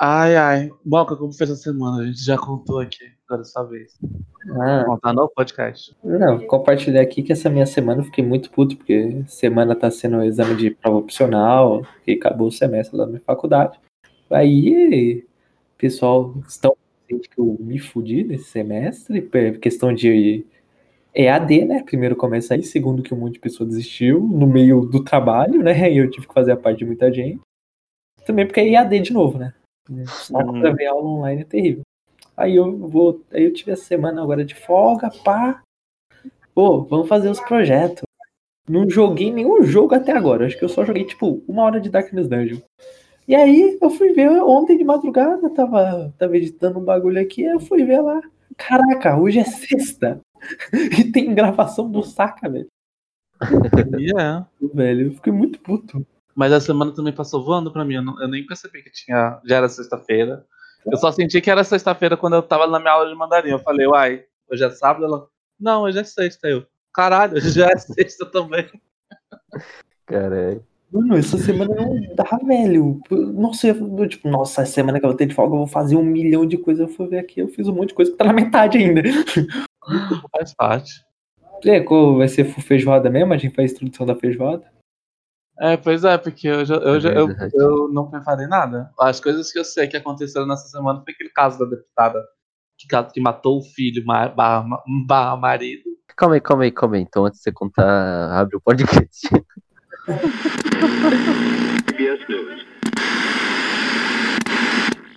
Ai, ai. Boca, como fez a semana? A gente já contou aqui, agora dessa vez. Ah, Contar no podcast. não, compartilhar aqui que essa minha semana eu fiquei muito puto, porque semana tá sendo um exame de prova opcional, que acabou o semestre lá na minha faculdade. Aí, pessoal, estão que eu me fudi nesse semestre, por questão de EAD, né? Primeiro começa aí, segundo que um monte de pessoa desistiu no meio do trabalho, né? E eu tive que fazer a parte de muita gente. Também porque é EAD de novo, né? Saco Hum. pra ver aula online é terrível. Aí eu vou. Aí eu tive a semana agora de folga, pá. Pô, vamos fazer os projetos. Não joguei nenhum jogo até agora. Acho que eu só joguei, tipo, uma hora de Darkness Dungeon. E aí eu fui ver ontem de madrugada, tava, tava editando um bagulho aqui, aí eu fui ver lá. Caraca, hoje é sexta. E tem gravação do saca, velho. E é. Velho, eu fiquei muito puto. Mas a semana também passou voando pra mim. Eu, não- eu nem percebi que tinha. Já era sexta-feira. Eu só senti que era sexta-feira quando eu tava na minha aula de mandarim. Eu falei, uai, hoje é sábado? Ela, não, hoje é sexta. Eu, caralho, hoje já é sexta também. Caralho. Mano, essa semana não dá, velho. Nossa, eu, tipo, nossa, essa semana que eu vou ter de folga, eu vou fazer um milhão de coisas. Eu fui ver aqui, eu fiz um monte de coisa que tá na metade ainda. Faz parte. É, vai ser feijoada mesmo? A gente faz a introdução da feijoada. É, pois é, porque eu, já, eu, já, eu, eu não preparei nada. As coisas que eu sei que aconteceram nessa semana foi aquele caso da deputada que, que matou o filho barra, barra marido. Calma aí, calma aí, calma aí. Então, antes de você contar, abre o podcast.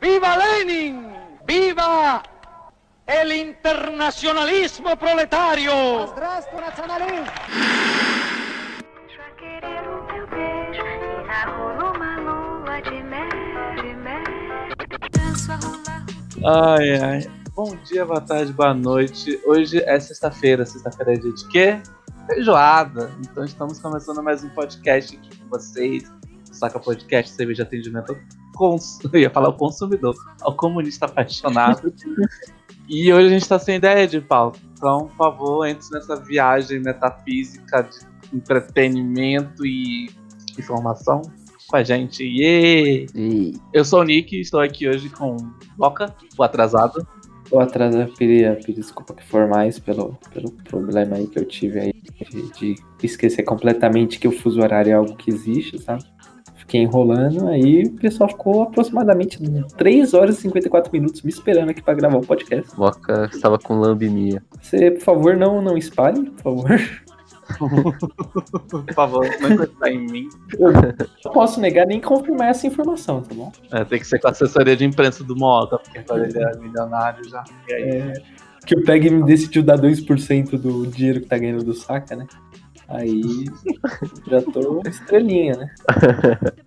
¡Viva Lenin! ¡Viva el internacionalismo proletario! Já Ai, ai. Bom dia, boa tarde, boa noite. Hoje é sexta-feira. Sexta-feira é dia de quê? Feijoada. Então estamos começando mais um podcast aqui com vocês. O Saca Podcast, cerveja atendimento cons... Eu ia falar ao consumidor, ao comunista apaixonado. e hoje a gente tá sem ideia de pauta. Então, por favor, entre nessa viagem metafísica de entretenimento e informação com a gente. Yeah! E Eu sou o Nick e estou aqui hoje com Boca, o atrasado. Tô atrasado, eu queria pedir desculpa que for mais pelo, pelo problema aí que eu tive aí de, de esquecer completamente que o fuso horário é algo que existe, sabe? Fiquei enrolando, aí o pessoal ficou aproximadamente 3 horas e 54 minutos me esperando aqui pra gravar o podcast. Moca estava com lambimia. Você, por favor, não, não espalhe, por favor. Por favor, não encostar em mim. Não posso negar nem confirmar essa informação, tá bom? É, tem que ser com a assessoria de imprensa do Moca, porque agora ele é milionário já. E aí? É, que o PEG me decidiu dar 2% do dinheiro que tá ganhando do saca, né? Aí já tô estrelinha, né?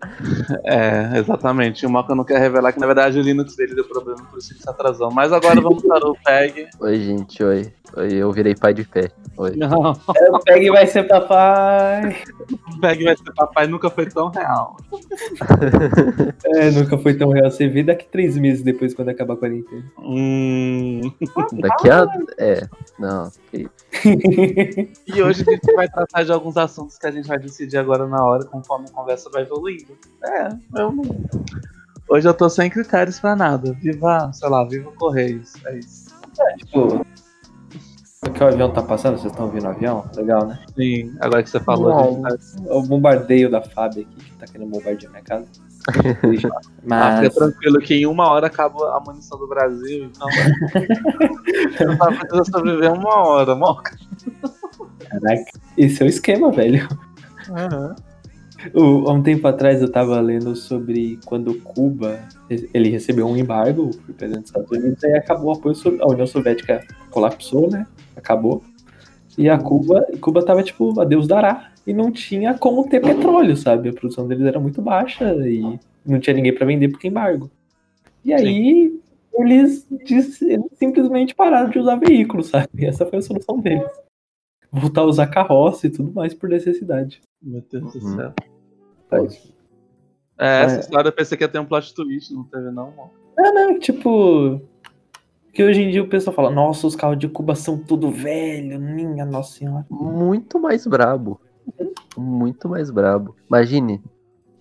É, exatamente. O Moca não quer revelar que na verdade o Linux dele deu problema, por isso ele se atrasou. Mas agora vamos para o PEG. Oi, gente, oi. Oi, eu virei pai de pé. Oi. Não, O PEG vai ser papai. o PEG vai ser papai, nunca foi tão real. É, nunca foi tão real. Você vê daqui três meses depois, quando acabar a quarentena. Hum. Daqui a. É. Não. E hoje a gente vai tratar de alguns assuntos que a gente vai decidir agora na hora, conforme a conversa vai evoluindo. É, eu não. Hoje eu tô sem critérios pra nada. Viva, sei lá, viva o Correios. É isso. Tipo, que o avião tá passando, vocês estão ouvindo o avião? Legal, né? Sim, agora que você falou, tá... É o bombardeio da FAB aqui, que tá querendo bombardear minha casa. ah, Mas, fica tranquilo que em uma hora acaba a munição do Brasil, então. Você só precisa sobreviver uma hora, moca. Caraca, esse é o esquema, velho. O- Há um tempo atrás eu tava lendo sobre quando Cuba ele recebeu um embargo por presidente dos Estados Unidos e acabou o apoio a União Soviética colapsou, né? Acabou. E a Cuba, Cuba tava tipo, a Deus dará. E não tinha como ter petróleo, sabe? A produção deles era muito baixa e não tinha ninguém pra vender porque embargo. E aí eles, eles simplesmente pararam de usar veículos, sabe? E essa foi a solução deles. Voltar a usar carroça e tudo mais por necessidade. Meu Deus do Uhum. céu. Pode. É, essa É. história eu pensei que ia ter um plot twist, não teve não, moca. Não, não, tipo. Que hoje em dia o pessoal fala, nossa, os carros de Cuba são tudo velho, minha nossa senhora. Muito mais brabo. Muito mais brabo. Imagine.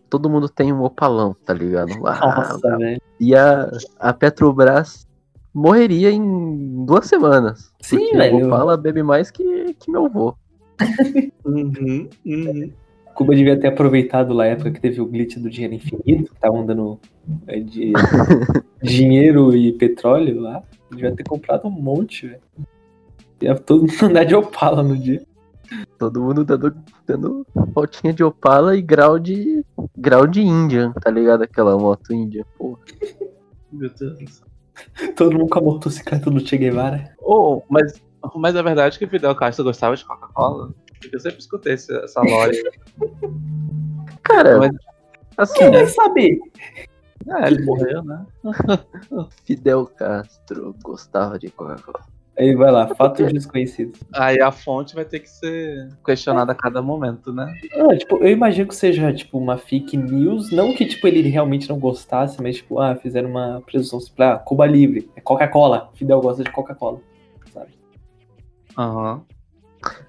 todo mundo tem um opalão, tá ligado? Ah, Nossa, velho. e a, a Petrobras morreria em duas semanas. Sim, velho. O Opala bebe mais que, que meu vô. Uhum, uhum. Cuba devia ter aproveitado lá a época que teve o glitch do dinheiro infinito, que estavam dando é, de dinheiro e petróleo lá. Devia ter comprado um monte, velho. Ia todo mundo andar de Opala no dia. Todo mundo dando, dando voltinha de Opala e grau de grau de Indian, tá ligado? Aquela moto Indian, porra. Meu Deus do céu. Todo mundo com a motocicleta do Che Guevara. Oh, mas, mas é verdade que o Fidel Castro gostava de Coca-Cola? Porque eu sempre escutei esse- essa lore. Cara, Mas- assim, Quem vai saber? É, ele morreu, né? Fidel Castro gostava de Coca-Cola. Aí vai lá, fatos desconhecidos. Aí a fonte vai ter que ser questionada a cada momento, né? Ah, tipo, eu imagino que seja, tipo, uma fake news. Não que, tipo, ele realmente não gostasse, mas, tipo, ah, fizeram uma presunção. Tipo, ah, Cuba Livre, é Coca-Cola. Fidel gosta de Coca-Cola, sabe? Aham.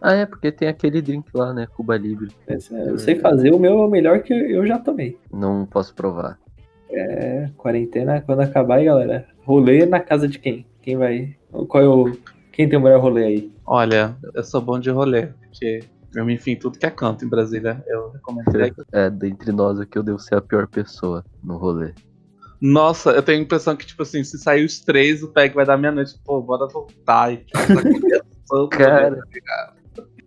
Ah, é, porque tem aquele drink lá, né? Cuba Libre. Esse é- Eu sei fazer, o meu é o melhor que eu já tomei. Não posso provar. É, quarentena, quando acabar aí, galera. Rolê na casa de quem? Quem vai. Qual é o. Quem tem o melhor rolê aí? Olha, eu sou bom de rolê, porque eu me enfio em tudo que é canto em Brasília. Eu recomendo. É, dentre nós aqui eu devo ser a pior pessoa no rolê. Nossa, eu tenho a impressão que, tipo assim, se sair os três, o PEG vai dar meia-noite. Pô, bora voltar. E, tipo, tá Cara. né?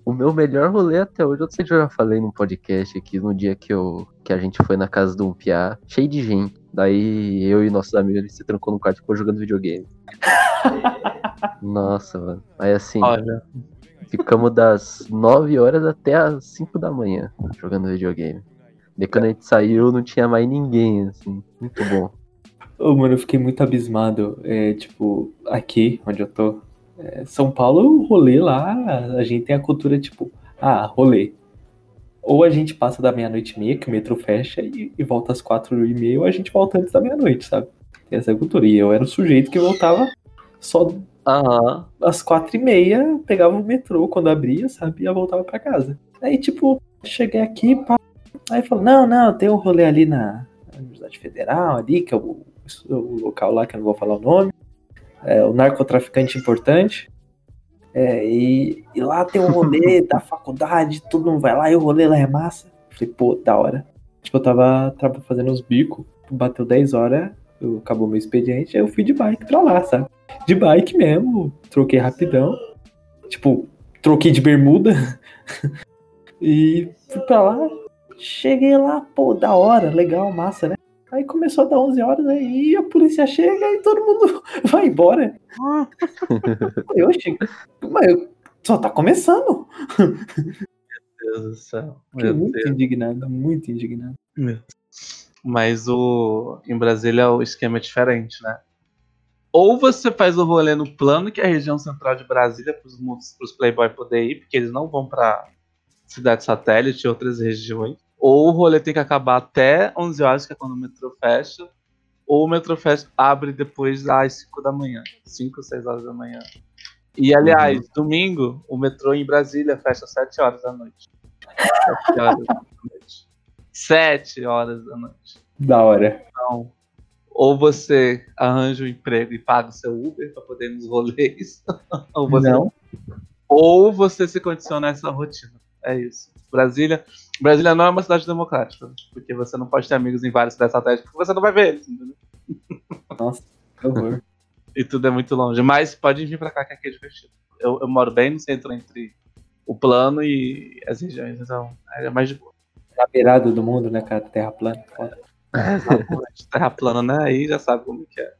O meu melhor rolê até hoje, eu não sei se eu já falei num podcast aqui, no dia que, eu, que a gente foi na casa do um piá, cheio de gente. Daí eu e nossos amigos, gente se trancou no quarto e ficou jogando videogame. Nossa, mano. Aí assim, Olha, ficamos das 9 horas até as 5 da manhã jogando videogame. Daí quando a gente saiu, não tinha mais ninguém, assim. Muito bom. Ô, mano, eu fiquei muito abismado. É, tipo, aqui onde eu tô. é, São Paulo, o rolê lá, a gente tem a cultura, tipo, ah, rolê. Ou a gente passa da meia-noite e meia, que o metrô fecha, e, e volta às quatro e meia, ou a gente volta antes da meia-noite, sabe? Tem essa cultura. E eu era o sujeito que voltava só aham. às quatro e meia, pegava o metrô quando abria, sabe? E voltava pra casa. Aí, tipo, cheguei aqui, pá. Aí falou, não, não, tem um rolê ali na Universidade Federal, ali, que é o, o local lá que eu não vou falar o nome. É o narcotraficante importante. É, e, e lá tem um rolê da faculdade, todo mundo vai lá e o rolê lá é massa. Falei, pô, da hora. Tipo, eu tava, tava fazendo uns bicos, bateu 10 horas, eu, acabou meu expediente, aí eu fui de bike pra lá, sabe? De bike mesmo, troquei rapidão. Tipo, troquei de bermuda. e fui pra lá. Cheguei lá, pô, da hora, legal, massa, né? Aí começou a dar 11 horas, aí a polícia chega e todo mundo vai embora. Eu cheguei, mas eu- só tá começando. Meu Deus do céu. Fiquei Meu muito Deus. indignado, muito indignado. Mas o em Brasília o esquema é diferente, né? Ou você faz o rolê no plano, que é a região central de Brasília, para os Playboy poder ir, porque eles não vão para cidade satélite e outras regiões. Ou o rolê tem que acabar até 11 horas, que é quando o metrô fecha. Ou o metrô fecha, abre depois das 5 da manhã. 5 ou 6 horas da manhã. E aliás, domingo, o metrô em Brasília fecha às 7 horas da noite. 7 horas da noite. 7 horas da noite. Da hora. Então, ou você arranja um emprego e paga o seu Uber para poder ir nos rolês, ou, você, Não. ou você se condiciona a essa rotina. É isso. Brasília, Brasília não é uma cidade democrática, porque você não pode ter amigos em várias cidades satélites, porque você não vai ver eles, entendeu? Nossa, que horror. E tudo é muito longe. Mas pode vir pra cá que aqui é divertido. Eu, eu moro bem no centro entre o plano e as regiões, então é mais de boa. Na beirada do mundo, né, cara? Terra plana. Exatamente. Terra plana, né? Aí já sabe como que é.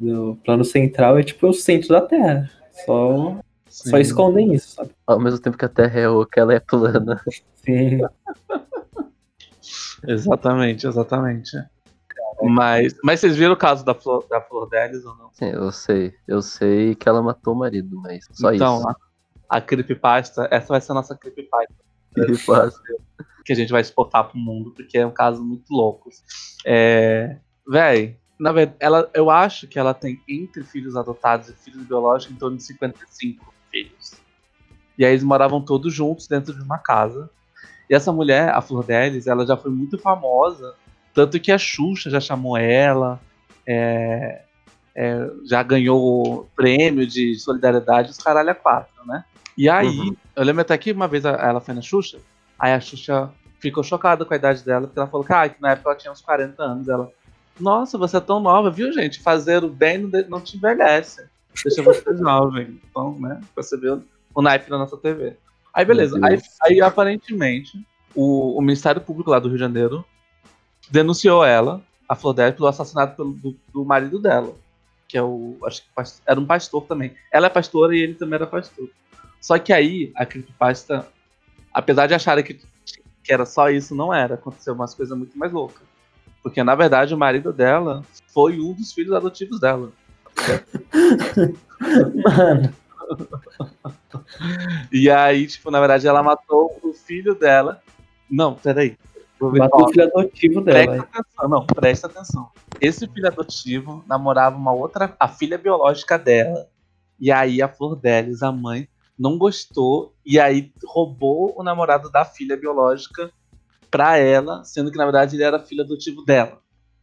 O plano central é tipo o centro da Terra. Só, só Sim. escondem isso, sabe? Ao mesmo tempo que a Terra é oca, ela é plana. Sim. Exatamente, exatamente. Mas, mas vocês viram o caso da Flor, da Flor Delis ou não? Sim, eu sei. Eu sei que ela matou o marido, mas só então, isso. A, a creepypasta, essa vai ser a nossa creepypasta faz. que a gente vai exportar pro mundo, porque é um caso muito louco. É, véi, na verdade, ela, eu acho que ela tem entre filhos adotados e filhos biológicos em torno de 55 filhos. E aí eles moravam todos juntos dentro de uma casa. E essa mulher, a Flor Delis, ela já foi muito famosa, tanto que a Xuxa já chamou ela, é, é, já ganhou prêmio de solidariedade, os caralho a quatro, né? E aí, Uhum. eu lembro até que uma vez ela foi na Xuxa, aí a Xuxa ficou chocada com a idade dela, porque ela falou que, ah, que na época ela tinha uns 40 anos. Ela, nossa, você é tão nova, viu, gente? Fazer o bem não, te envelhece. Deixa você jovem. Então, né? Você vê o, naipe na nossa TV. Aí, beleza. Aí, aí, aparentemente, o, o Ministério Público lá do Rio de Janeiro denunciou ela, a Flor Delis, pelo assassinato pelo- do, do marido dela. Que é o. Acho que era um pastor também. Ela é pastora e ele também era pastor. Só que aí, a creepypasta, apesar de acharem que, que era só isso, não era. Aconteceu umas coisas muito mais loucas. Porque, na verdade, o marido dela foi um dos filhos adotivos dela. Mano, E aí, tipo, na verdade, ela matou o filho dela. Não, peraí. Matou o filho adotivo presta dela. atenção, não, presta atenção. Esse filho adotivo namorava uma outra, a filha biológica dela. E aí a Flor Delis, a mãe, não gostou e aí roubou o namorado da filha biológica pra ela, sendo que na verdade ele era filho adotivo dela.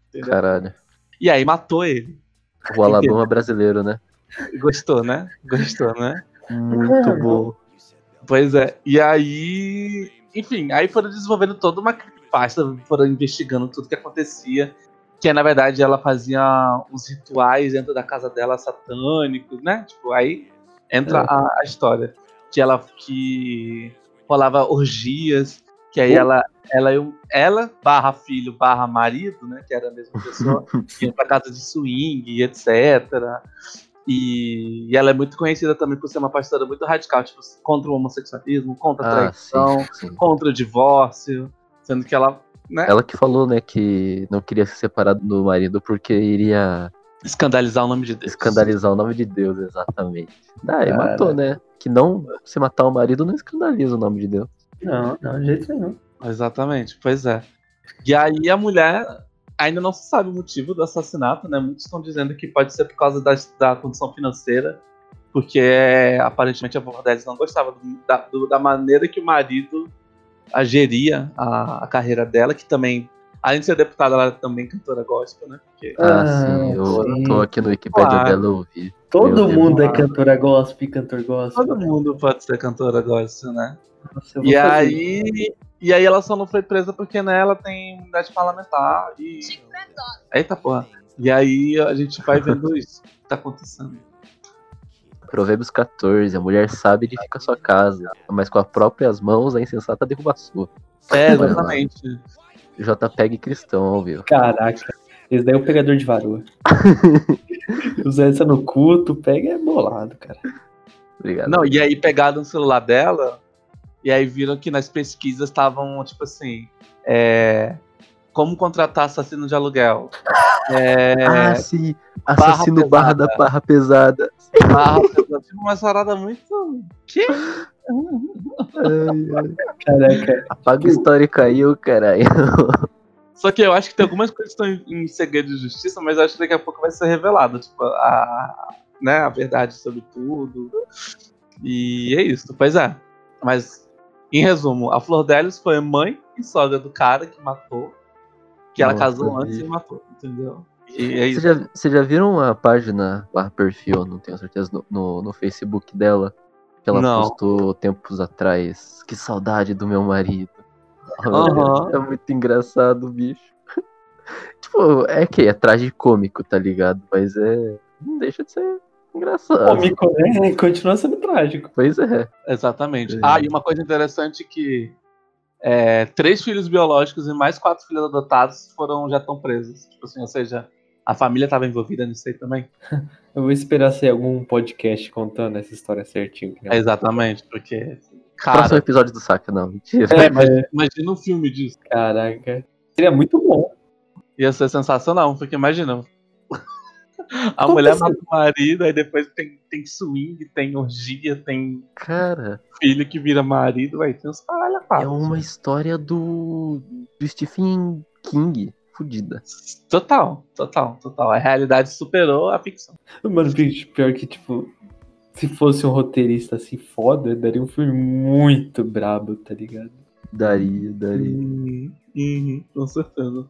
Entendeu? Caralho. E aí matou ele. O Alabama brasileiro, né? Gostou, né? Gostou, né? Muito bom. Pois é. E aí, enfim, aí foram desenvolvendo toda uma creepypasta, foram investigando tudo que acontecia. Que na verdade ela fazia uns rituais dentro da casa dela satânicos, né? Tipo, aí entra É. a, a história. Que ela que rolava orgias, que aí Uh. ela, ela, ela barra filho, barra marido, né? Que era a mesma pessoa, ia pra casa de swing etc. E, e ela é muito conhecida também por ser uma pastora muito radical, tipo, contra o homossexualismo, contra a Ah, traição, sim, sim. contra o divórcio, sendo que ela, né, Ela que falou, né, que não queria se separar do marido porque iria escandalizar o nome de Deus. escandalizar o nome de Deus, exatamente. Daí Cara. matou, né? Que não se matar o marido não escandaliza o nome de Deus. Não, não, de jeito nenhum. Exatamente, pois é. E aí a mulher ainda não se sabe o motivo do assassinato, né? Muitos estão dizendo que pode ser por causa da, da condição financeira, porque aparentemente a Bordelis não gostava do- da, do- da maneira que o marido a geria a, a carreira dela, que também, além de ser deputada, ela é também cantora gospel, né? Porque Ah, Ah, sim, eu sim. tô aqui no Wikipedia Claro. dela, eu vi. Todo Meu Deus. mundo é cantora gospel e cantor gospel. todo mundo pode ser cantora gospel, né? Nossa, E aí, e aí ela só não foi presa porque né, ela tem imunidade parlamentar e. Eita porra. E aí a gente vai vendo isso que tá acontecendo. Provérbios 14, a mulher sabe edifica sua casa, mas com as próprias mãos a insensata derruba a sua. É, exatamente. JPEG cristão, ao vivo. Caraca, esse daí é o pegador de varoa. Usar essa no culto, pega é bolado, cara. Obrigado. Não, e aí pegaram o celular dela e aí viram que nas pesquisas estavam, tipo assim, é, como contratar assassino de aluguel. É, Ah, sim. Assassino barra, pesada. da barra pesada. barra, tipo uma sarada muito. Que? Caraca, Apaga o histórico aí, caralho. Só que eu acho que tem algumas coisas que estão em, segredo de justiça, mas eu acho que daqui a pouco vai ser revelado, tipo, a, né, a verdade sobre tudo. E é isso, pois é. Mas, em resumo, a Flor Delis foi mãe e sogra do cara que matou, que ela Nossa, casou antes e matou, entendeu? É Vocês isso. já, vocês já viram a página barra perfil, não tenho certeza, no, no, no Facebook dela? Que ela Não. postou tempos atrás. Que saudade do meu marido. Aham. É muito engraçado, bicho. tipo, é que é tragicômico, tá ligado? Mas é. Não deixa de ser engraçado. cômico, né? Continua sendo trágico. Pois é. Exatamente. É. Ah, e uma coisa interessante que é, três filhos biológicos e mais quatro filhos adotados foram já estão presos. Tipo assim, ou seja, a família estava envolvida nisso aí também. Eu vou esperar ser algum podcast contando essa história certinho. né? É, exatamente, porque. Próximo Cara, episódio do saca, não. Mentira. é, mas imagina um filme disso. Caraca. Seria muito bom. Ia ser sensacional, porque imagina. A Como mulher assim? mata o marido, aí depois tem, tem swing, tem orgia, tem Cara, filho que vira marido, vai ter uns caralho a é uma história do, do Stephen King. Fudida. Total, total, total. A realidade superou a ficção. Mano, pior que, tipo, se fosse um roteirista assim foda, daria um filme muito brabo, tá ligado? Daria, daria. Uhum, uhum, com certeza.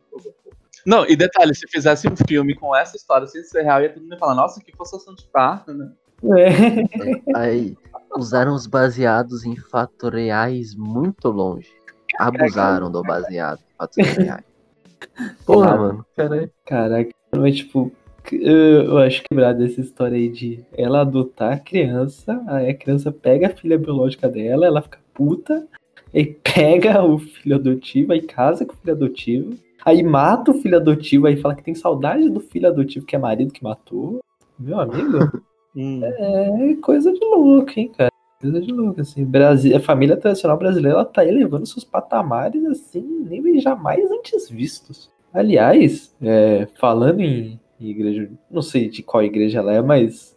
Não, e detalhe, se fizesse um filme com essa história sem ser real, ia todo mundo falar, nossa, que forçação de barra, né? É. Aí usaram os baseados em fatos reais muito longe. Abusaram do baseado em fatos reais. Porra, Porra, mano. Cara, caraca, mas tipo, eu, eu acho quebrado essa história aí de ela adotar a criança, aí a criança pega a filha biológica dela, ela fica puta, aí pega o filho adotivo, aí casa com o filho adotivo, aí mata o filho adotivo, aí fala que tem saudade do filho adotivo que é marido que matou. Meu amigo, Hum. é coisa de louco, hein, cara. Coisa de louco, assim. Brasil, a família tradicional brasileira ela tá elevando seus patamares, assim, níveis jamais antes vistos. Aliás, é, falando em igreja, não sei de qual igreja ela é, mas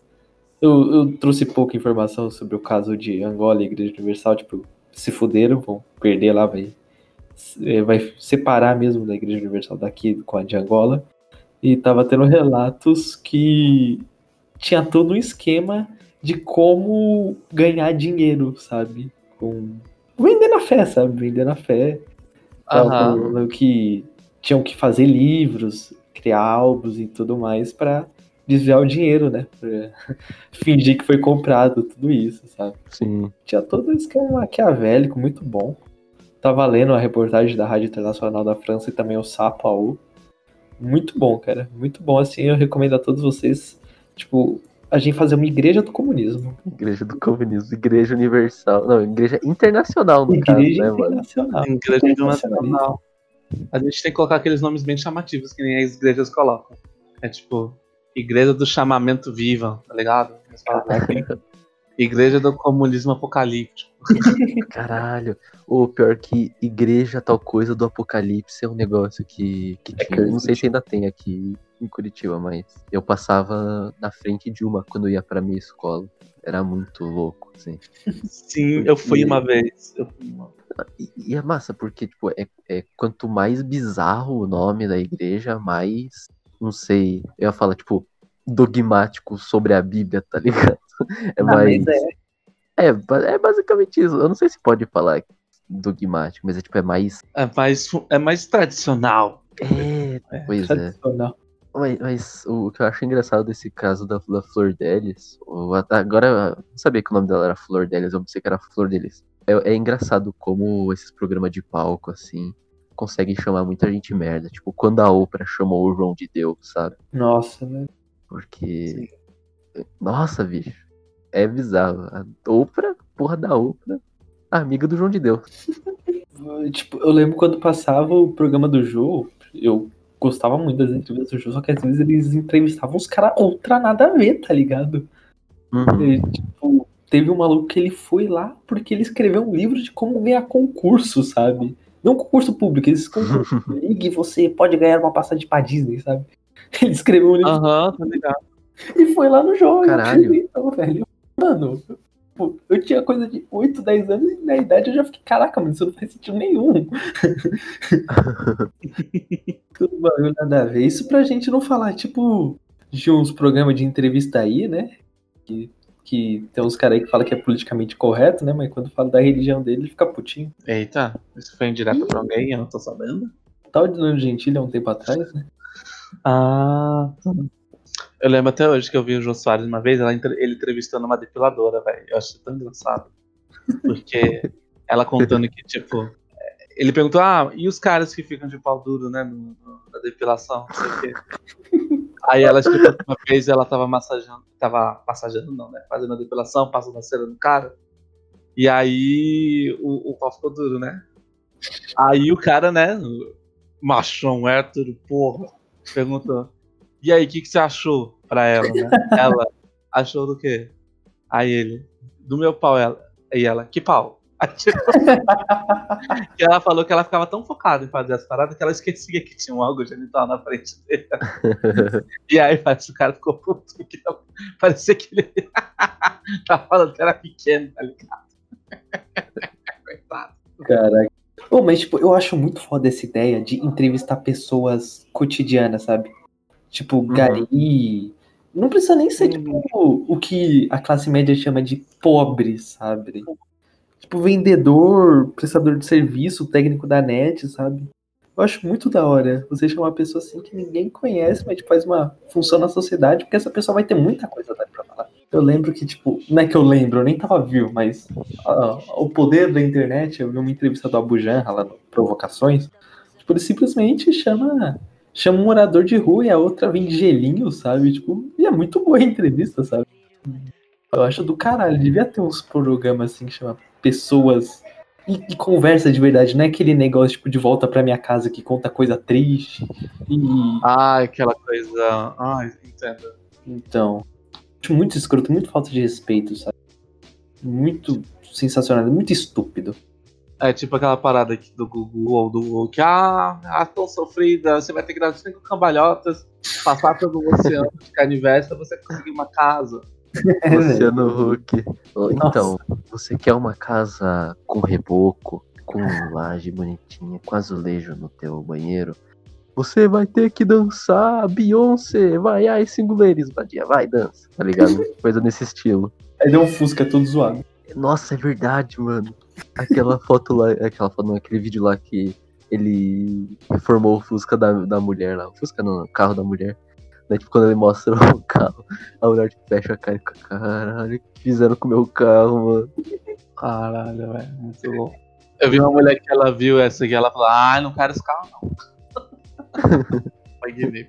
eu, eu trouxe pouca informação sobre o caso de Angola e Igreja Universal, tipo, se fuderam, vão perder lá, vai, é, vai separar mesmo da Igreja Universal daqui com a de Angola. E tava tendo relatos que tinha todo um esquema de como ganhar dinheiro, sabe? Com... Vender na fé, sabe? Vender na fé. Falando que tinham que fazer livros, criar álbuns e tudo mais pra desviar o dinheiro, né? Pra fingir que foi comprado, tudo isso, sabe? Sim. Tinha todo um esquema maquiavélico muito bom. Tava lendo a reportagem da Rádio Internacional da França e também o Sapo AU. Muito bom, cara. Muito bom, assim. Eu recomendo a todos vocês, tipo, a gente fazer uma igreja do comunismo. Igreja do Comunismo, Igreja Universal. Não, Igreja Internacional, no caso, Igreja né, mano? internacional. Igreja Internacionalista. internacional. A gente tem que colocar aqueles nomes bem chamativos que nem as igrejas colocam. É tipo, Igreja do Chamamento Viva, tá ligado? Assim. Igreja do Comunismo Apocalíptico. Caralho. O pior que Igreja tal coisa do Apocalipse é um negócio que, que É tinha. Não sei se ainda tem aqui em Curitiba, mas eu passava na frente de uma quando eu ia pra minha escola. Era muito louco, assim. Sim, eu fui uma vez. Eu fui uma... E, e é massa, porque, tipo, é, é quanto mais bizarro o nome da igreja, mais, não sei, eu ia falar, tipo, dogmático sobre a Bíblia, tá ligado? É Ah, mais. mas é. É, é basicamente isso. Eu não sei se pode falar dogmático, mas é tipo, é mais. É mais, é mais tradicional. É, É, pois é. tradicional. Mas, mas o que eu acho engraçado desse caso da, da Flor Delis, agora eu não sabia que o nome dela era Flor Delis, eu pensei que era Flor Delis. É, é engraçado como esses programas de palco, assim, conseguem chamar muita gente merda. Tipo, quando a Oprah chamou o João de Deus, sabe? Nossa, velho. Porque. Nossa, bicho. É bizarro. A Oprah, porra da Oprah, amiga do João de Deus. Tipo, eu lembro quando passava o programa do Jô, eu gostava muito das entrevistas do Jô, só que às vezes eles entrevistavam os caras outra nada a ver, tá ligado? Uhum. E, tipo, teve um maluco que ele foi lá porque ele escreveu um livro de como ganhar concurso, sabe? Não concurso público, eles concurso. Ligue, você pode ganhar uma passagem pra Disney, sabe? Ele escreveu um livro Aham, tá ligado. e foi lá no jogo. Caralho. Então, velho. Mano, eu tinha coisa de 8, 10 anos e na idade eu já fiquei, caraca, mano, isso não faz sentido nenhum. Bagulho nada a ver. Isso pra gente não falar, tipo, de uns programas de entrevista aí, né? Que, que tem uns caras aí que falam que é politicamente correto, né? Mas quando fala da religião dele, ele fica putinho. Eita, isso foi indireto pra alguém, eu não tô sabendo. Tal de Danilo Gentili há um tempo atrás, né? Ah, tá. Eu lembro até hoje que eu vi o Jô Soares uma vez, ela ele entrevistando uma depiladora, velho. Eu achei tão engraçado. Porque ela contando que, tipo, ele perguntou, ah, e os caras que ficam de pau duro, né, no, no- na depilação, não sei o quê. Aí ela que uma vez ela tava massageando, tava massageando não, né, fazendo a depilação, passando a cera no cara. E aí o, o pau ficou duro, né. Aí o cara, né, machão hétero, porra, perguntou, e aí, o que, que você achou pra ela, né? Ela achou do quê? Aí ele, do meu pau, ela. E ela, que pau? Aí, tipo, e ela falou que ela ficava tão focada em fazer as paradas que ela esquecia que tinha um algo genital na frente dele. E aí parece que o cara ficou puto, porque parecia que ele tava falando que era pequeno, tá ligado? Coitado. Caraca. Pô, mas tipo, eu acho muito foda essa ideia de entrevistar pessoas cotidianas, sabe? Tipo, gari. Não precisa nem ser, tipo, o que a classe média chama de pobre, sabe? Tipo, vendedor, prestador de serviço, técnico da net, sabe? Eu acho muito da hora você chamar uma pessoa assim que ninguém conhece, mas tipo, faz uma função na sociedade, porque essa pessoa vai ter muita coisa pra falar. Eu lembro que, tipo, não é que eu lembro, eu nem tava vivo, mas o poder da internet, eu vi uma entrevista do Abu Janra lá no Provocações, tipo, ele simplesmente chama chama um morador de rua e a outra vem de gelinho, sabe? Tipo, e é muito boa a entrevista, sabe? Eu acho do caralho, devia ter uns programas assim que chama Pessoas e, e conversa de verdade, não é aquele negócio tipo de volta pra minha casa que conta coisa triste. E Ah, aquela coisa. Ai, entendo. então, acho muito escroto, muito falta de respeito, sabe? Muito sensacional, muito estúpido. É tipo aquela parada aqui do Google ou do Google que, ah, a tão sofrida, você vai ter que dar cinco cambalhotas, passar pelo oceano de canivete pra você conseguir uma casa. É. Luciano Huck. Então, você quer uma casa com reboco, com laje bonitinha, com azulejo no teu banheiro? Você vai ter que dançar Beyoncé, vai, ai, singuleres, vadia, vai, dança, tá ligado? Coisa nesse estilo. Aí deu um Fusca todo zoado. Nossa, é verdade, mano. Aquela foto lá, aquela foto, não, aquele vídeo lá que ele reformou o Fusca da, da mulher lá. O Fusca não, o carro da mulher. Daí, tipo, quando ele mostra o carro, a mulher tipo, fecha a cara e fica, caralho, o que fizeram com o meu carro, mano? Caralho, velho, muito bom. Eu vi uma mulher que ela viu essa aqui, ela falou, ah, não quero esse carro não. Pode ver.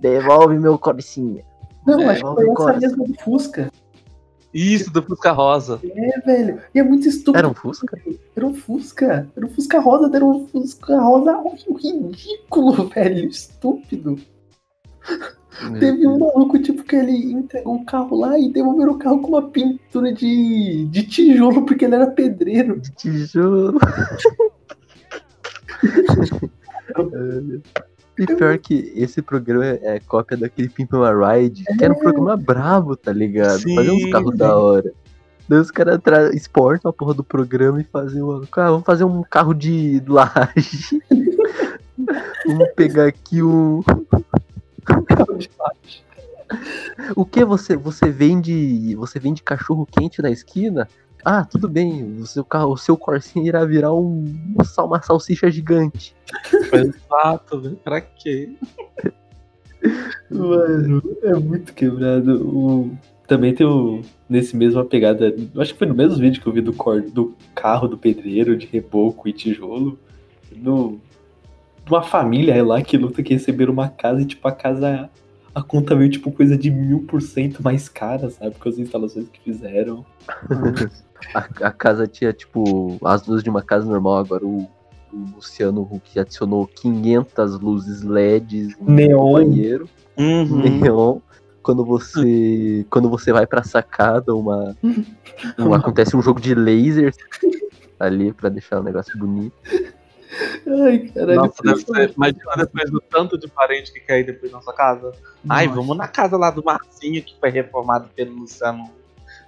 Devolve meu cobicinha. Não, É, acho que foi essa mesma do Fusca. Isso, do Fusca Rosa. É, velho. E é muito estúpido. Era um Fusca? Era um Fusca. Era um Fusca rosa, era um Fusca rosa ridículo, velho. Estúpido. Teve um maluco, tipo, que ele entregou o carro lá e devolveram o carro com uma pintura de, de tijolo, porque ele era pedreiro. de tijolo. E pior que esse programa é é cópia daquele Pimp My Ride, que era um programa brabo, tá ligado? Sim, Fazia uns carros da hora. Daí os caras exportam a porra do programa e fazem um. Ah, vamos fazer um carro de laje. vamos pegar aqui um. O que você você vende você vende cachorro quente na esquina? Ah, tudo bem. O seu carro, o seu Corsinha irá virar um, um uma salsicha gigante. Exato, velho. Pra quê? Mano, é muito quebrado. O... Também tem o. Nesse mesma pegada. Acho que foi no mesmo vídeo que eu vi do, cor... do carro do pedreiro, de reboco e tijolo. No... Uma família lá que luta que receberam uma casa e, tipo, a casa. A conta veio, tipo, coisa de mil por cento mais cara, sabe? Com as instalações que fizeram. A, a casa tinha, tipo, as luzes de uma casa normal, agora o, o Luciano Huck adicionou 500 luzes LEDs no Neon. banheiro, Uhum. neon. Quando você, quando você vai pra sacada, uma, um- acontece um jogo de lasers ali pra deixar o negócio bonito. Ai, caralho. Nossa, deve ser. Imagina depois do tanto de parente que cai depois na sua casa. Ai, Nossa. vamos na casa lá do Marcinho que foi reformado pelo Luciano.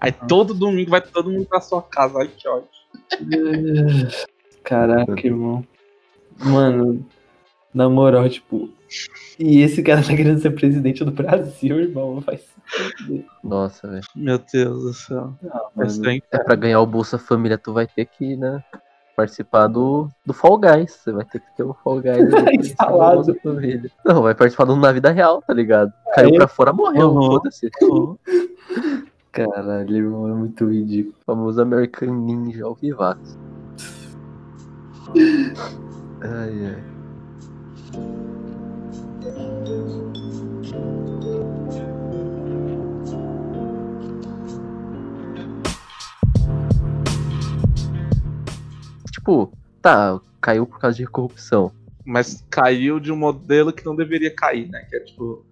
Aí todo domingo vai todo mundo pra sua casa. Ai, que ódio. Caraca, irmão. Mano, na moral, tipo. E esse cara tá querendo ser presidente do Brasil, irmão. Vai se. Nossa, velho. Meu Deus do céu. Vai Mano, ser É pra ganhar o Bolsa Família, tu vai ter que, né? Participar do, do Fall Guys. Você vai ter que ter o Fall Guys Instalado. Família. Não, vai participar do na vida real, tá ligado? Caiu Aí- pra fora, morreu. Uhum. Foda-se. Caralho, irmão, é muito ridículo. famoso American Ninja ao vivaço. Ai, ai. Tipo, tá, caiu por causa de corrupção. Mas caiu de um modelo que não deveria cair, né? Que é tipo,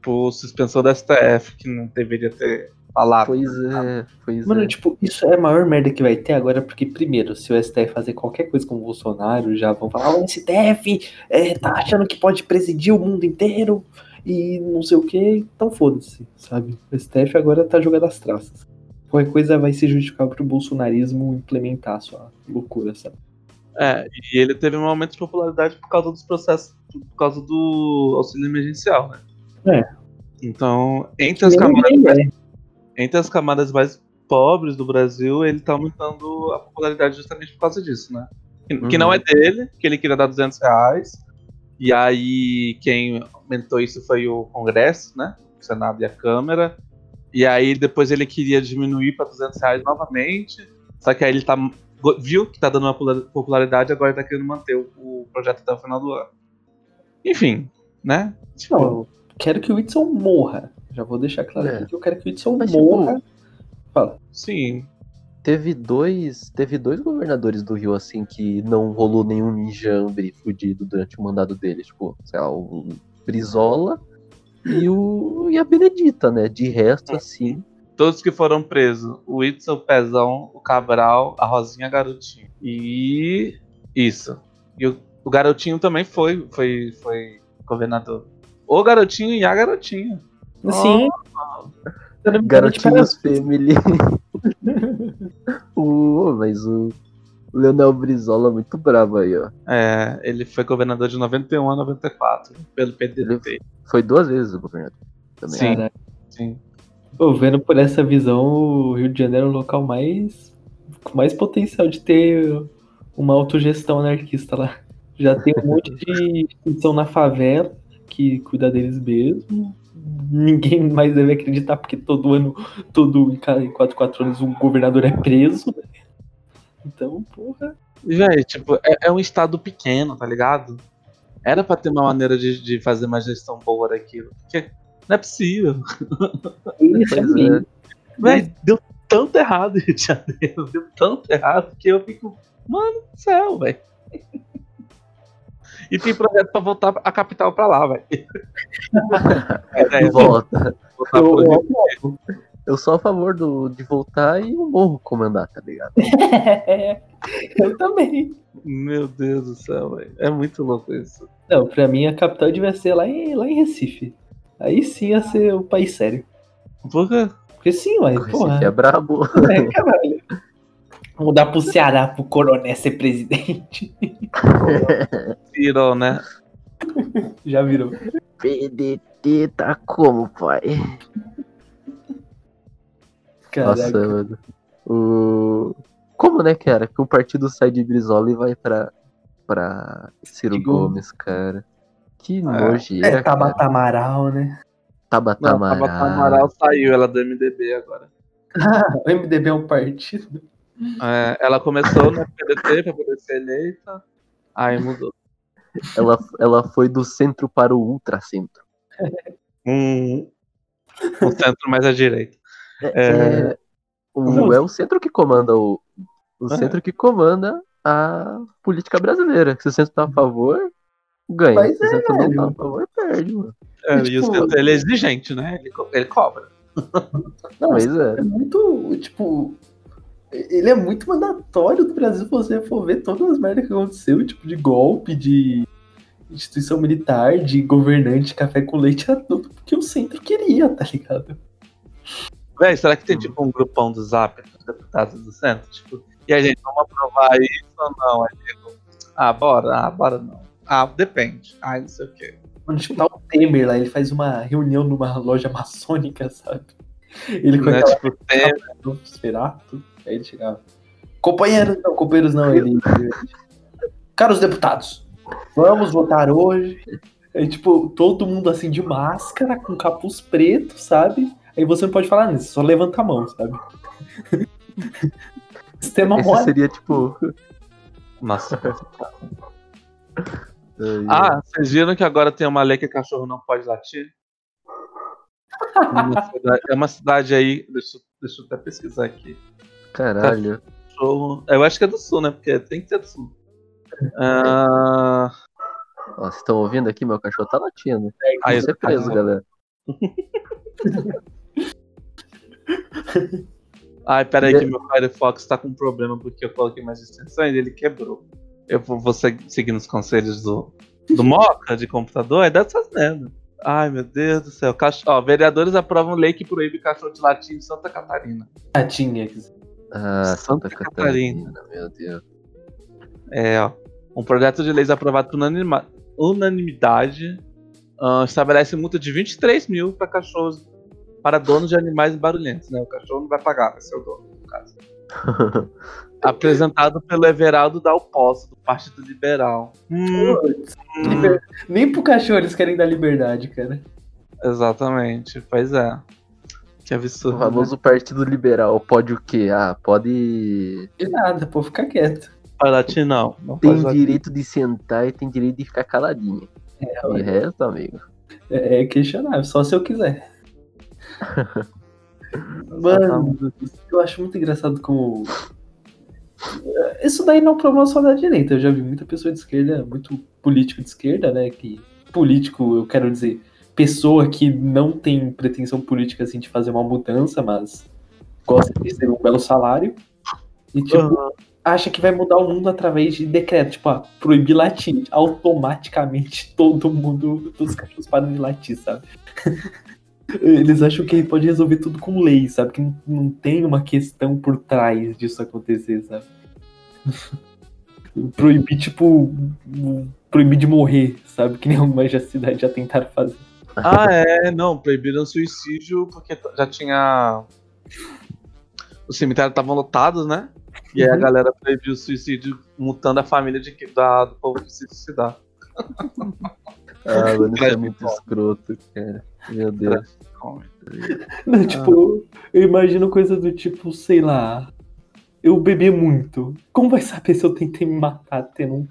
por suspensão da STF, que não deveria ter falado. Pois é, pois Mano, é. tipo, isso é a maior merda que vai ter agora, porque, primeiro, se o STF fazer qualquer coisa com o Bolsonaro, já vão falar, o STF é, tá achando que pode presidir o mundo inteiro e não sei o que, então foda-se, sabe? O STF agora tá jogando as traças. Qualquer coisa vai se justificar pro bolsonarismo implementar a sua loucura, sabe? É, e ele teve um aumento de popularidade por causa dos processos, por causa do auxílio emergencial, né? É. Então, entre as camadas, é. Entre as camadas mais pobres do Brasil, ele tá aumentando a popularidade justamente por causa disso, né? Que, que não é dele, que ele queria dar 200 reais. E aí quem aumentou isso foi o Congresso, né? O Senado e a Câmara. E aí depois ele queria diminuir para 200 reais novamente. Só que aí ele tá, viu que tá dando uma popula- popularidade, agora ele tá querendo manter o, o projeto até o final do ano. Enfim, né? Tipo, Não, eu quero que o Whitson morra. Já vou deixar claro É. aqui que eu quero que o Whitson Mas, tipo, morra. Fala. sim. Teve dois, teve dois governadores do Rio, assim, que não rolou nenhum ninjambre fudido durante o mandado dele. Tipo, sei lá, o Brizola e, o, e a Benedita, né? De resto, assim. Todos que foram presos. O Whitson, o Pezão, o Cabral, a Rosinha a Garotinho. E. Isso. E o, o Garotinho também foi, foi, foi governador. O Garotinho e a Garotinha. Sim. Garotinhos Family. o, mas o Leonel Brizola é muito bravo aí, ó. É, ele foi governador de 91 a 94, pelo PDT. Foi duas vezes o governador. Também. Sim. Sim. Pô, vendo por essa visão, o Rio de Janeiro é o local mais com mais potencial de ter uma autogestão anarquista lá. Já tem um monte de instituição na favela que cuida deles mesmo. Ninguém mais deve acreditar, porque todo ano, todo em cada- em 4, 4 anos, um governador é preso. né? Então, porra. Véi, tipo, é, é um estado pequeno, tá ligado? Era pra ter uma maneira de, de fazer uma gestão boa daquilo. Porque não é possível. Isso é. Véi, deu tanto errado Rio de Janeiro, deu tanto errado que eu fico, mano do céu, velho. E tem projeto pra voltar a capital pra lá, velho. É, é, Volta. Eu- eu- Eu sou a favor do, de voltar e o morro comandar, tá ligado? eu também. Meu Deus do céu, velho. É muito louco isso. Não, pra mim a capital devia ser lá em, lá em Recife. Aí sim ia ser o país sério. Porra. Porque sim, porra. Recife é brabo. É, caralho. Mudar pro Ceará pro Coronel ser presidente. Tirou, né? Já virou. PDT tá como, pai? Nossa, Caraca. mano. O... Como, né, cara? Que o partido sai de Brizola e vai pra, pra Ciro Digo- Gomes, cara. Que nojeira, É, cara. Tabata Amaral, né? Tabata Amaral. Tabata Amaral saiu, ela é do MDB agora. O MDB é um partido. É, ela começou no PDT pra poder ser eleita. Aí mudou. Ela, ela foi do centro para o ultracentro. Um, um centro mais à direita. É, o, Não. é o centro que comanda o. O É. centro que comanda a política brasileira. Se o centro tá a favor, ganha. Mas Se o centro é, não tá a favor, perde, mano. É, e o tipo- centro, ele é exigente, né? Ele, ele cobra. Não, Mas é. é muito, tipo... Ele é muito mandatório do Brasil se você for ver todas as merdas que aconteceu, tipo, de golpe, de instituição militar, de governante, café com leite, era tudo porque o centro queria, tá ligado? Véi, será que tem tipo um grupão do Zap dos deputados do centro? Tipo, e a gente, vamos aprovar isso ou não? Aí tipo, ah, bora, ah, bora não. Ah, depende. Ah, não sei o quê. Quando tipo, tá o Temer lá, ele faz uma reunião numa loja maçônica, sabe? Ele com Né? aquela Tipo, tem, Nosferatu, aí ele chegava. Companheiros, não, companheiros não, ele. Caros deputados, vamos votar hoje. Aí, tipo, todo mundo assim de máscara, com capuz preto, sabe? Aí você não pode falar nisso, só levanta a mão, sabe? Sistema Esse mole. seria tipo. Nossa. Ah, vocês viram que agora tem uma lei que cachorro não pode latir? É uma cidade aí. Deixa, eu- deixa eu até pesquisar aqui. Caralho. Cachorro. Eu acho que é do sul, né? Porque tem que ser do sul. Ah, Ó, vocês estão ouvindo aqui? Meu cachorro tá latindo. aí, Vai ser preso, galera. Ai, peraí E- que meu Firefox tá com problema porque eu coloquei mais extensões e ele quebrou. Eu vou, vou seg- seguindo os conselhos do, do Moca de computador, aí dá essas merda. Ai, meu Deus do céu. Cach... Ó, vereadores aprovam lei que proíbe cachorro de latir em Santa Catarina. Ah, tinha. Ah, Santa Santa Catarina. Catarina, meu Deus. É, ó. Um projeto de leis aprovado por unanimidade ah, estabelece multa de 23 mil para cachorros para donos de animais barulhentos, né? O cachorro não vai pagar, vai ser o dono, no caso. Apresentado pelo Everaldo Dal Poço, do Partido Liberal. Hum, hum, Nem pro cachorro eles querem dar liberdade, cara. exatamente, pois é. Que O absurdo. né? famoso Partido Liberal pode o quê? Ah, pode. De nada, pô, fica quieto. Vai latir, não. não Tem direito de sentar e tem direito de ficar caladinho. De resto, amigo. É, é questionável, só se eu quiser. Mano, eu acho muito engraçado como. Isso daí não promove só da direita. Eu já vi muita pessoa de esquerda, muito político de esquerda, né? Que político, eu quero dizer, pessoa que não tem pretensão política assim de fazer uma mudança, mas gosta de receber um belo salário. E tipo, Aham. acha que vai mudar o mundo através de decreto, tipo, ah, proibir latir. Automaticamente todo mundo, todos os cachorros param de latir, sabe? Eles acham que pode resolver tudo com lei, sabe? Que não, não tem uma questão por trás disso acontecer, sabe? proibir, tipo, proibir de morrer, sabe? Que nem algumas já cidades já tentaram fazer. Ah, é, não, proibiram suicídio porque já tinha. Os cemitérios estavam lotados, né? E aí a Uhum. galera proibiu o suicídio, mutando a família de, que- da, do povo que se suicidar. Ah, mano, isso é muito escroto, cara. Meu Deus. Não, tipo, eu imagino coisa do tipo, sei lá, eu bebi muito. Como vai saber se eu tentei me matar tendo um-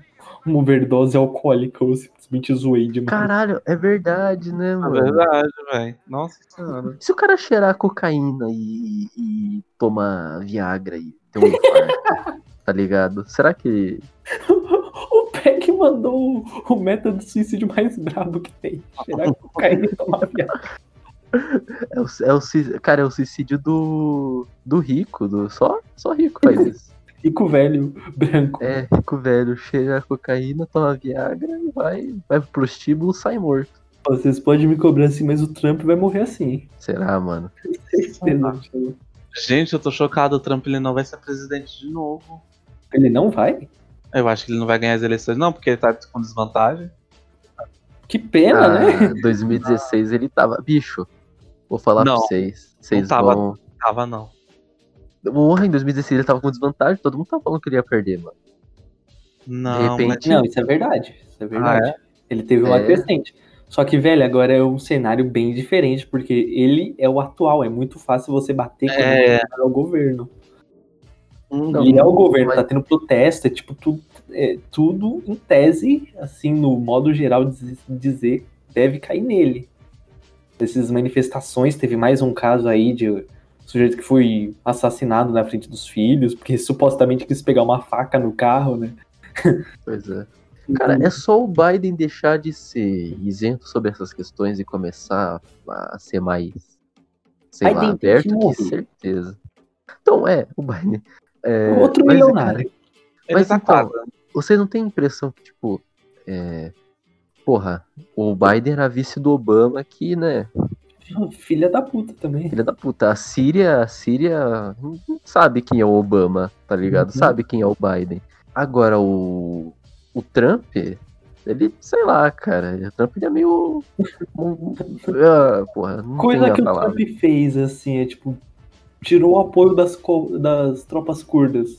uma overdose alcoólica ou simplesmente zoei demais? Caralho, é verdade, né, É mano? verdade, velho. Nossa senhora. Se o cara cheirar cocaína e, e tomar Viagra e ter um infarto, tá ligado? Será que. O Peck mandou o, método de suicídio mais brabo que tem. Cheirar cocaína e tomar viagem. É o, é o, cara, é o suicídio do. do rico, do. Só, só rico faz isso. Rico velho, branco. É, rico velho, cheira cocaína, toma Viagra e vai, vai pro prostíbulo sai morto. Vocês podem me cobrar assim, mas o Trump vai morrer assim. Será, mano? Certeza. Gente, eu tô chocado. O Trump ele não vai ser presidente de novo. Ele não vai? Eu acho que ele não vai ganhar as eleições, não, porque ele tá com desvantagem. Que pena, né? Ah, 2016 ele tava. Bicho, vou falar Não, pra vocês. Vocês tava. vão. Tava, não. Porra, em 2016 ele tava com desvantagem, todo mundo tava falando que ele ia perder, mano. Não, repente- Não, isso é verdade. Isso é verdade. Ah, Ele teve uma É. crescente. Só que, velho, agora é um cenário bem diferente, porque ele é o atual. É muito fácil você bater quando É. ele é o governo. Não, Ele é o governo, mas- tá tendo protesto, é tipo, tudo, é, tudo em tese, assim, no modo geral de dizer, deve cair nele. Essas manifestações, teve mais um caso aí de sujeito que foi assassinado na frente dos filhos, porque supostamente quis pegar uma faca no carro, né? Pois é. Cara, é só o Biden deixar de ser isento sobre essas questões e começar a ser mais, sei lá, Biden tem aberto, que certeza. Então, é, o Biden. É, Outro mas, milionário. ele Mas tá então, quase. Você não tem a impressão que, tipo, é, porra, o Biden era vice do Obama que, né, Filha da puta também. filha da puta, a Síria, a Síria não sabe quem é o Obama, tá ligado? Uhum. Sabe quem é o Biden. Agora, o, o Trump, ele, sei lá, cara, o Trump ele é meio... ah, porra, Coisa que o. Trump fez, assim, é tipo, tirou o apoio das, co- das tropas curdas.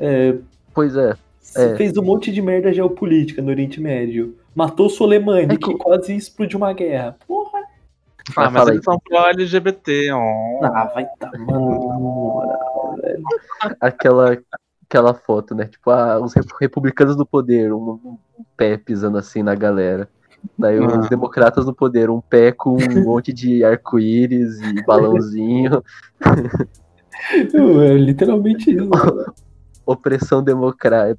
É, Pois é, É. Fez um monte de merda geopolítica no Oriente Médio. Matou Soleimani, É que que- quase explodiu uma guerra. Porra, Ah, Mas eles são pro LGBT, ó. ah, vai tá, mano. aquela, aquela foto, né, tipo, ah, os rep- republicanos no poder, um, um pé pisando assim na galera. Daí os Ah. democratas no poder, um pé com um monte de arco-íris e balãozinho. É literalmente isso. Opressão democrata.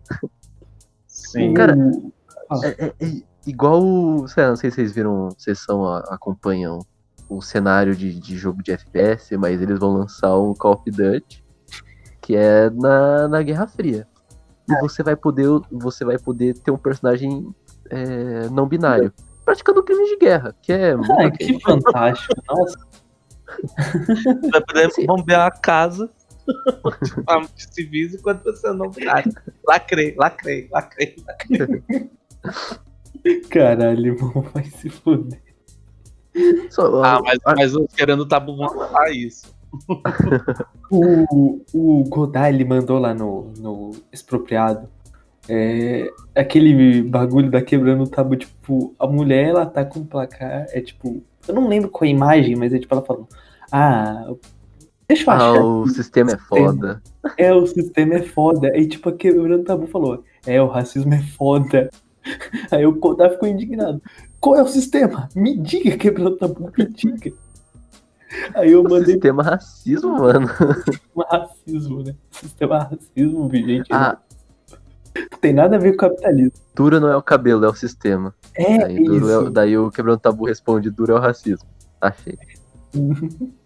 Sim. Cara, O- É, é- é igual. Sei lá, não sei se vocês viram, vocês são, acompanham o cenário de, de jogo de FPS, mas eles vão lançar um Call of Duty que é na, na Guerra Fria. E você vai poder, você vai poder ter um personagem é, não binário. Praticando crimes de guerra, que é muito Ah, que fantástico. Nossa, Vai poder Sim. bombear a casa de civis enquanto você não binário. Lacrei, lacrei, lacrei. caralho, irmão, vai se foder. Só- Ah, mas, mas os querendo tabu vão falar isso. O, o Godard, ele mandou lá no, no Expropriado é, aquele bagulho da quebrando o tabu, tipo, a mulher, ela tá com o placar, é tipo, eu não lembro qual a imagem, mas é tipo ela falando, ah, deixa eu Ah, achar, o sistema é foda. é, o sistema é foda, aí tipo, a quebrando o tabu falou, é, o racismo é foda. Aí o Godard ficou indignado, qual é o sistema? Me diga, quebrando o tabu, me diga. Aí eu mandei sistema é racismo, mano. um racismo, né? Sistema racismo, gente. Ah, Não tem nada a ver com capitalismo. duro não é o cabelo, é o sistema. É Aí, duro é o- isso. daí o quebrando tabu responde, duro é o racismo. Achei.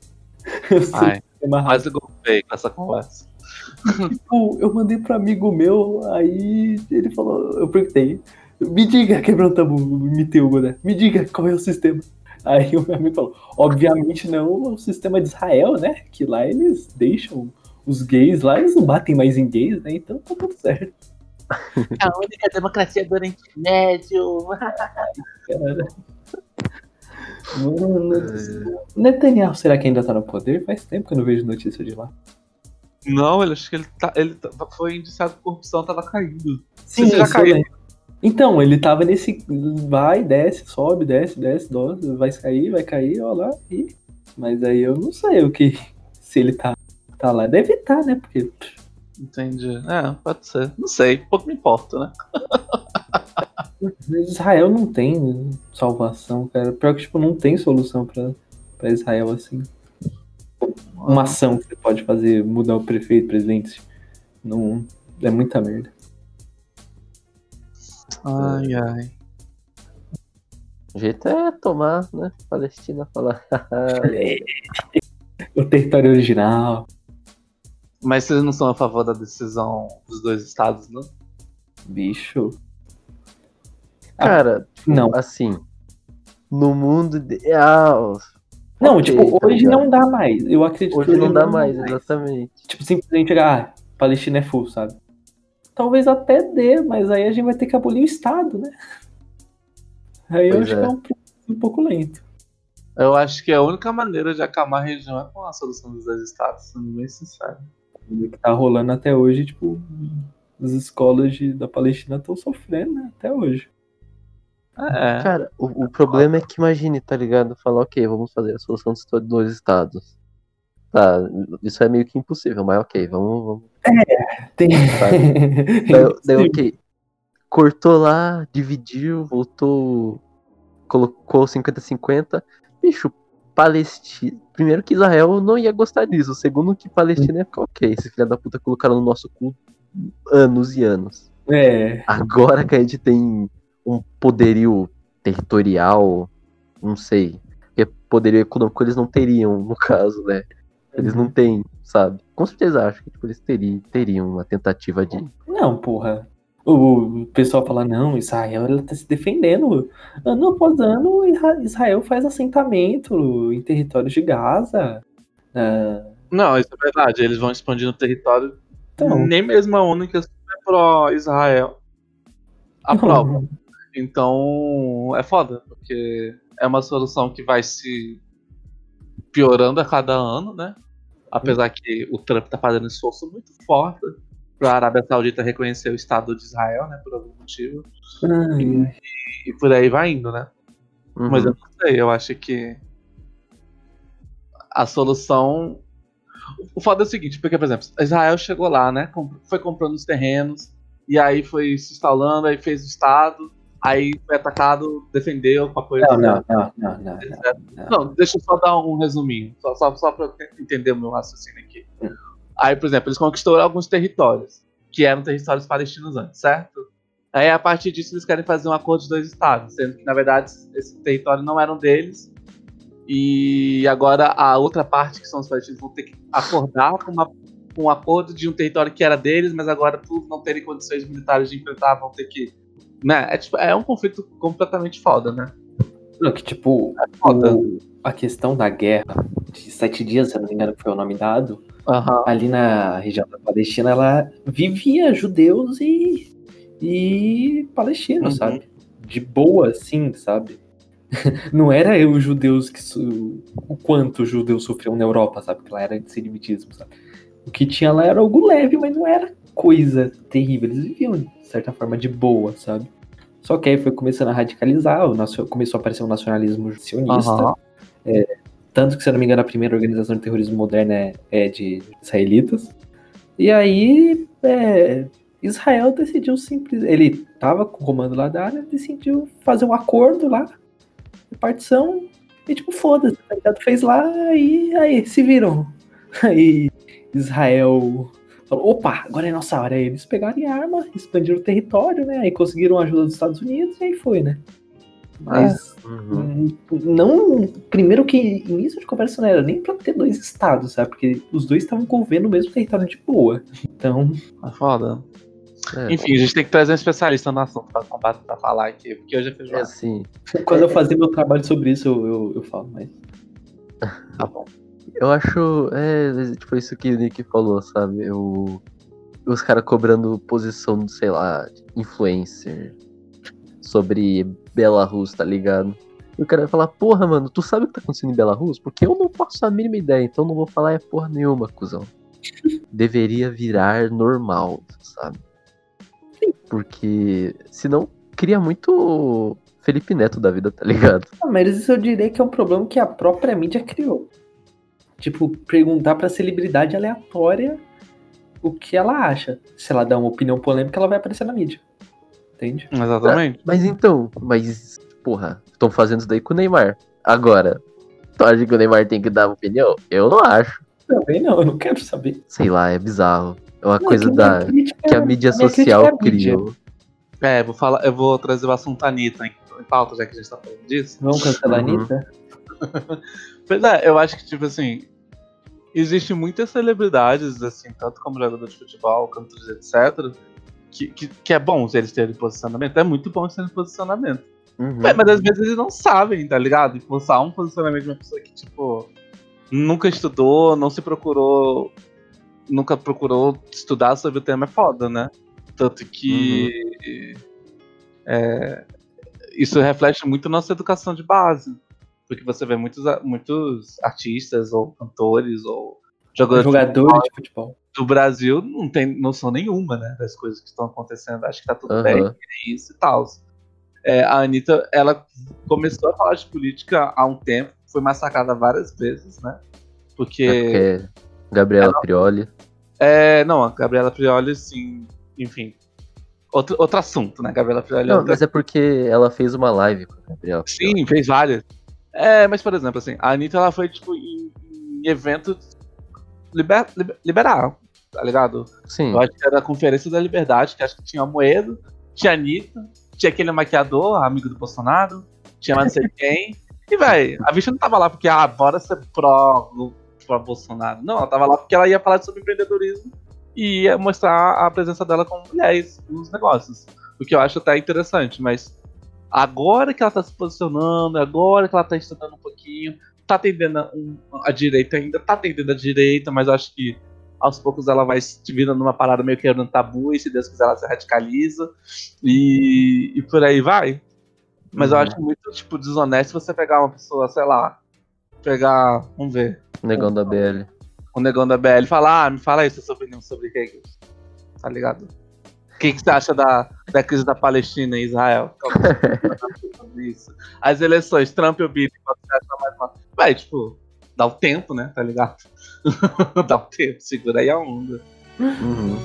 Eu sei Ai, sistema racismo. quase golpei com essa conversa. Tipo, eu mandei pro amigo meu, aí ele falou, eu perguntei, me diga, quebrando tabu, me teu, né? Me diga qual é o sistema. Aí o meu amigo falou, obviamente não o sistema de Israel, né? Que lá eles deixam os gays lá, eles não batem mais em gays, né? Então tá tudo certo. A única democracia do Oriente Médio. Cara. Mano, Netanyahu, será que ainda tá no poder? Faz tempo que eu não vejo notícia de lá. Não, ele acho que ele, tá, ele tá- foi indiciado por corrupção, tava caindo. Sim, Você já eu caiu? lembro. Então, ele tava nesse. Vai, desce, sobe, desce, desce, desce, vai cair, vai cair, ó lá, e. Mas aí eu não sei o que. Se ele tá, tá lá. Deve estar, né? Porque. Entendi. É, pode ser. Não sei, pouco me importa, né? Israel não tem salvação, cara. Pior que, tipo, não tem solução pra, pra Israel assim. Uma ação que você pode fazer, mudar o prefeito, presidente. Não. É muita merda. Ai, ai. O jeito é tomar, né? Palestina falar. O território original. Mas vocês não são a favor da decisão dos dois estados, não? Bicho. Cara, Não. assim. No mundo ideal. Não, tipo, tá hoje ligado? não dá mais. Eu acredito Hoje que não dá mais, exatamente. Tipo, simplesmente ah, Palestina é full, sabe? Talvez até dê, mas aí a gente vai ter que abolir o Estado, né? Aí eu Pois acho é. que é um, processo um pouco lento. Eu acho que a única maneira de acalmar a região é com a solução dos dois estados, sendo bem sincero. O que tá rolando até hoje, tipo, as escolas de- da Palestina estão sofrendo, né? Até hoje. É. Cara, o, o problema é que imagine, tá ligado? Falar, ok, vamos fazer a solução dos dois estados. Tá, isso é meio que impossível, mas ok, vamos. vamos. Tem. Daí, daí, ok. Cortou lá, dividiu, voltou. Colocou 50-50. Bicho, Palestina. Primeiro que Israel não ia gostar disso. Segundo que Palestina ia ficar ok. Esse filho da puta colocaram no nosso cu anos e anos. É. Agora que a gente tem um poderio territorial, não sei. Porque poderio econômico eles não teriam, no caso, né? Eles não têm, sabe? Com certeza acho que tipo, eles teriam, teriam uma tentativa de. Não, porra. O pessoal fala, não, Israel ela tá se defendendo. Ano após ano, Isra- Israel faz assentamento em territórios de Gaza. Ah, Não, isso é verdade. Eles vão expandindo o território. então, Nem mesmo a única é pró-Israel aprova. Então é foda, porque é uma solução que vai se piorando a cada ano, né? Apesar que o Trump tá fazendo um esforço muito forte para a Arábia Saudita reconhecer o Estado de Israel, né? Por algum motivo. ai, E por aí vai indo, né? Uhum. Mas eu não sei, eu acho que a solução. O foda é o seguinte, porque, por exemplo, Israel chegou lá, né? Foi comprando os terrenos, e aí foi se instalando, aí fez o Estado, aí foi atacado, defendeu com apoio não, não, não, não, não, não. Não, deixa eu só dar um resuminho, só, só, só eu entender o meu raciocínio aqui. Aí, por exemplo, eles conquistaram alguns territórios, que eram territórios palestinos antes, certo? Aí, a partir disso, eles querem fazer um acordo de dois estados, sendo que, na verdade, esse território não eram deles. E agora a outra parte, que são os palestinos, vão ter que acordar com, uma- com um acordo de um território que era deles, mas agora, por não terem condições militares de enfrentar, vão ter que. Né? É, tipo, é um conflito completamente foda, né? Não, que tipo, Foda. o- a questão da guerra de sete dias, se eu não me engano, que foi o nome dado, Aham. ali na região da Palestina, ela vivia judeus e, e palestinos, Uhum. sabe? De boa, assim, sabe? Não era eu, os judeus, que o quanto os judeus sofriam na Europa, sabe? Que lá era antissemitismo, sabe? O que tinha lá era algo leve, mas não era coisa terrível. Eles viviam, de certa forma, de boa, sabe? Só que aí foi começando a radicalizar, o começou a aparecer um nacionalismo sionista. Aham. Tanto que, se eu não me engano, a primeira organização de terrorismo moderna é, é de israelitas. E aí, é, Israel decidiu simples. Ele tava com o comando lá da área, decidiu fazer um acordo lá, repartição, e tipo, foda-se, tá ligado? Fez lá e aí, se viram. Aí Israel falou: opa, agora é nossa hora. Aí eles pegaram em arma, expandiram o território, né? Aí conseguiram a ajuda dos Estados Unidos e aí foi, né? Mas Uhum. Hum, Não. Primeiro que início de conversa não era nem pra ter dois estados, sabe? Porque os dois estavam governo o mesmo território de boa. Então, É foda. É, Enfim, a gente tem que trazer um especialista no assunto pra, pra, pra falar aqui, porque hoje é é feijoada. assim, quando eu fazer meu trabalho sobre isso, eu, eu, eu falo, mas. Tá bom. Eu acho. É, tipo, isso que o Nick falou, sabe? Eu, os caras cobrando posição, sei lá, influencer sobre Belarus, tá ligado? E o cara vai falar, porra, mano, tu sabe o que tá acontecendo em Belarus? Porque eu não faço a mínima ideia, então não vou falar é porra nenhuma, cuzão. Deveria virar normal, sabe? Porque senão cria muito Felipe Neto da vida, tá ligado? Ah, mas isso eu diria que é um problema que a própria mídia criou. Tipo, perguntar pra celebridade aleatória o que ela acha. Se ela dá uma opinião polêmica, ela vai aparecer na mídia. Entende? Exatamente. Mas então, mas, porra, estão fazendo isso daí com o Neymar. Agora, tu acha que o Neymar tem que dar opinião? Eu não acho. Também não, eu não quero saber. Sei lá, é bizarro. É uma Não, coisa que da crítica- que a mídia crítica social é a mídia. criou. É, vou falar, eu vou trazer o assunto Anitta em, em pauta, já que a gente tá falando disso. Vamos cancelar a Uhum. Anitta? Pois é, eu acho que, tipo assim, existe muitas celebridades, assim, tanto como jogador de futebol, cantores, etc., que, que, que é bom eles terem posicionamento. É muito bom eles terem posicionamento. Uhum. Mas às vezes eles não sabem, tá ligado? Impulsar um posicionamento de uma pessoa que, tipo, nunca estudou, não se procurou, nunca procurou estudar sobre o tema é foda, né? Tanto que é, isso reflete muito nossa educação de base. Porque você vê muitos, muitos artistas ou cantores ou jogadores de Jogadores de futebol. do Brasil não tem noção nenhuma, né, das coisas que estão acontecendo. Acho que tá tudo Aham. bem, é isso e tal. É, a Anitta, ela começou a falar de política há um tempo, foi massacrada várias vezes, né? É Porque. porque Gabriela Prioli. É, não, a Gabriela Prioli, sim, enfim. Outro, outro assunto, né? Gabriela Prioli é Não, outra mas é porque ela fez uma live com a Gabriela Prioli. Sim, fez várias. É, mas por exemplo, assim, a Anitta ela foi, tipo, em, em eventos liber, liber- liberal, tá ligado? Sim. Eu acho que era a Conferência da Liberdade, que acho que tinha Moedo, tinha Anitta, tinha aquele maquiador, amigo do Bolsonaro, tinha mais não sei quem. E, véi, a bicha não tava lá porque, ah, bora ser pró, pró Bolsonaro. Não, ela tava lá porque ela ia falar sobre empreendedorismo e ia mostrar a presença dela como mulheres nos negócios. O que eu acho até interessante, mas agora que ela tá se posicionando, agora que ela tá estudando um pouquinho, tá atendendo a, um- a direita ainda, tá atendendo a direita, mas eu acho que aos poucos ela vai se virando numa parada meio quebrando tabu, e se Deus quiser ela se radicaliza, e, e por aí vai. Mas eu Uhum. acho muito, tipo, desonesto você pegar uma pessoa, sei lá, pegar, vamos ver, Negão da BL. o negão da BL falar, ah, me fala aí sua sua opinião sobre Hegel, tá ligado? O que, que você acha da, da crise da Palestina e Israel? É isso? As eleições, Trump e o Biden, qual você acha mais mal? Vai, tipo, dá o tempo, né, tá ligado? dá o tempo, segura aí a onda. Uhum.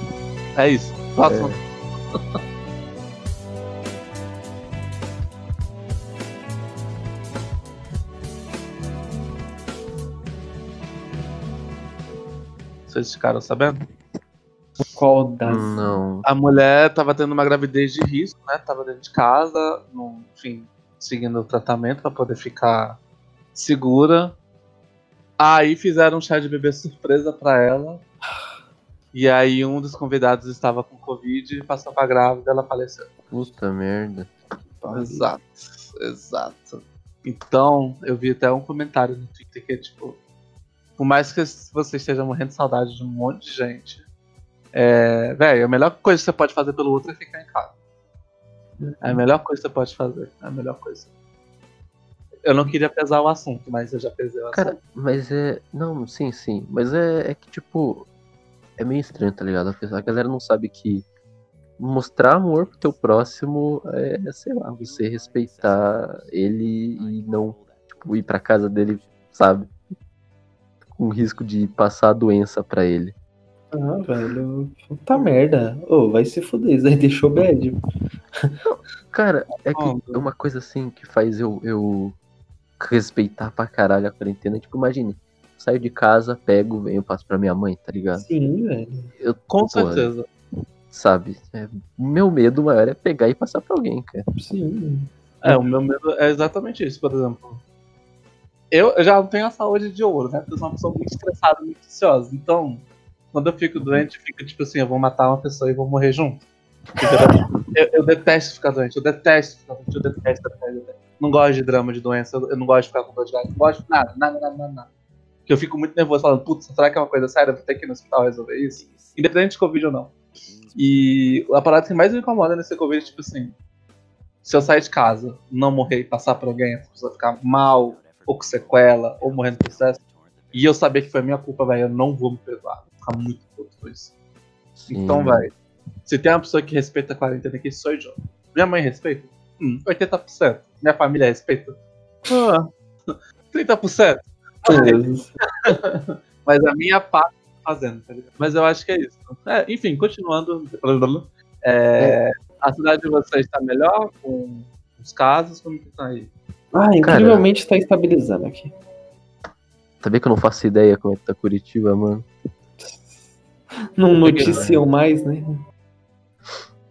É isso. Próximo. Vocês ficaram sabendo? Qual das. Não. A mulher tava tendo uma gravidez de risco, né? Tava dentro de casa, no, enfim, seguindo o tratamento pra poder ficar segura. Aí fizeram um chá de bebê surpresa pra ela. E aí um dos convidados estava com Covid, passou pra grávida, ela faleceu. Puta merda. Exato, exato. Então, eu vi até um comentário no Twitter que é tipo. Por mais que você esteja morrendo de saudade de um monte de gente, é, velho, a melhor coisa que você pode fazer pelo outro é ficar em casa. É a melhor coisa que você pode fazer. É a melhor coisa. Eu não queria pesar o assunto, mas eu já pesei o assunto. Cara, mas é. Não, sim, sim. Mas é, é que, tipo. É meio estranho, tá ligado? A galera não sabe que mostrar amor pro teu próximo é, sei lá, você respeitar ele e não, tipo, ir pra casa dele, sabe? Com risco de passar a doença pra ele. Ah, velho. Puta merda. Ô, vai se fuder, isso aí deixou bad. Cara, é que é uma coisa assim que faz eu, eu respeitar pra caralho a quarentena. Tipo, imagine, saio de casa, pego, venho, passo pra minha mãe, tá ligado? Sim, velho. Eu, Com pô, certeza. Sabe? É, meu medo maior é pegar e passar pra alguém, cara. Sim. É, o meu medo é exatamente isso, por exemplo. Eu, eu já não tenho a saúde de ouro, né? Porque eu sou uma pessoa muito estressada, muito ansiosa. Então, quando eu fico doente, fica tipo assim, eu vou matar uma pessoa e vou morrer junto. Eu, eu detesto ficar doente, eu detesto ficar doente, eu detesto, eu detesto. Não gosto de drama de doença, eu, não gosto de ficar com dor de garganta, não gosto de nada, nada, nada, nada, nada. Porque eu fico muito nervoso falando, putz, será que é uma coisa séria? Eu vou ter que ir no hospital resolver isso? Independente de Covid ou não. E a parada que mais me incomoda nesse Covid é tipo assim: se eu sair de casa, não morrer e passar pra alguém, a pessoa ficar mal, ou com sequela, ou morrer no processo, e eu saber que foi minha culpa, velho, eu não vou me perdoar. Vou ficar muito puto com isso. Sim. Então, velho, se tem uma pessoa que respeita a quarentena aqui, sou eu. Minha mãe respeita? Hum, 80%. Minha família respeita? Ah, 30%. Beleza. Mas a minha parte tá fazendo, tá ligado? Mas eu acho que é isso. É, enfim, continuando. É, a cidade de vocês está melhor com os casos? Como que tá aí? Ah, incrivelmente tá estabilizando aqui. Sabia que eu não faço ideia como é que tá Curitiba, mano? Não noticiam mais, né?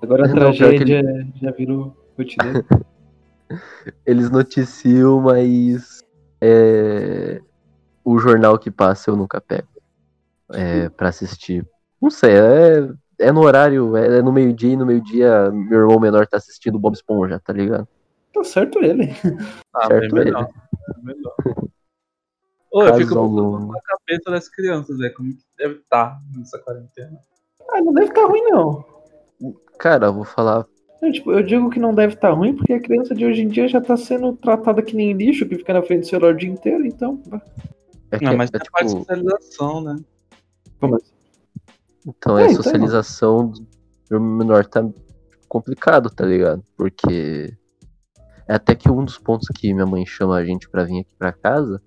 Agora a Não, tragédia já virou rotineiro. Eles noticiam, mas é, o jornal que passa eu nunca pego é, pra assistir. Não sei, é, é no horário, é, é no meio-dia e no meio-dia meu irmão menor tá assistindo Bob Esponja, tá ligado? Tá certo ele. Ah, Certo bem melhor. Bem melhor. Ô, eu Caso fico longo. na cabeça das crianças, né? Como que deve estar nessa quarentena. Ah, não deve estar ruim, não. Cara, eu vou falar. Eu, tipo, eu digo que não deve estar ruim porque a criança de hoje em dia já tá sendo tratada que nem lixo, que fica na frente do celular o dia inteiro, então. É que Não, mas é, tem a parte de tipo, socialização, né? Como assim? então É, é então. socialização do meu menor tá complicado, tá ligado? Porque é até que um dos pontos que minha mãe chama a gente pra vir aqui pra casa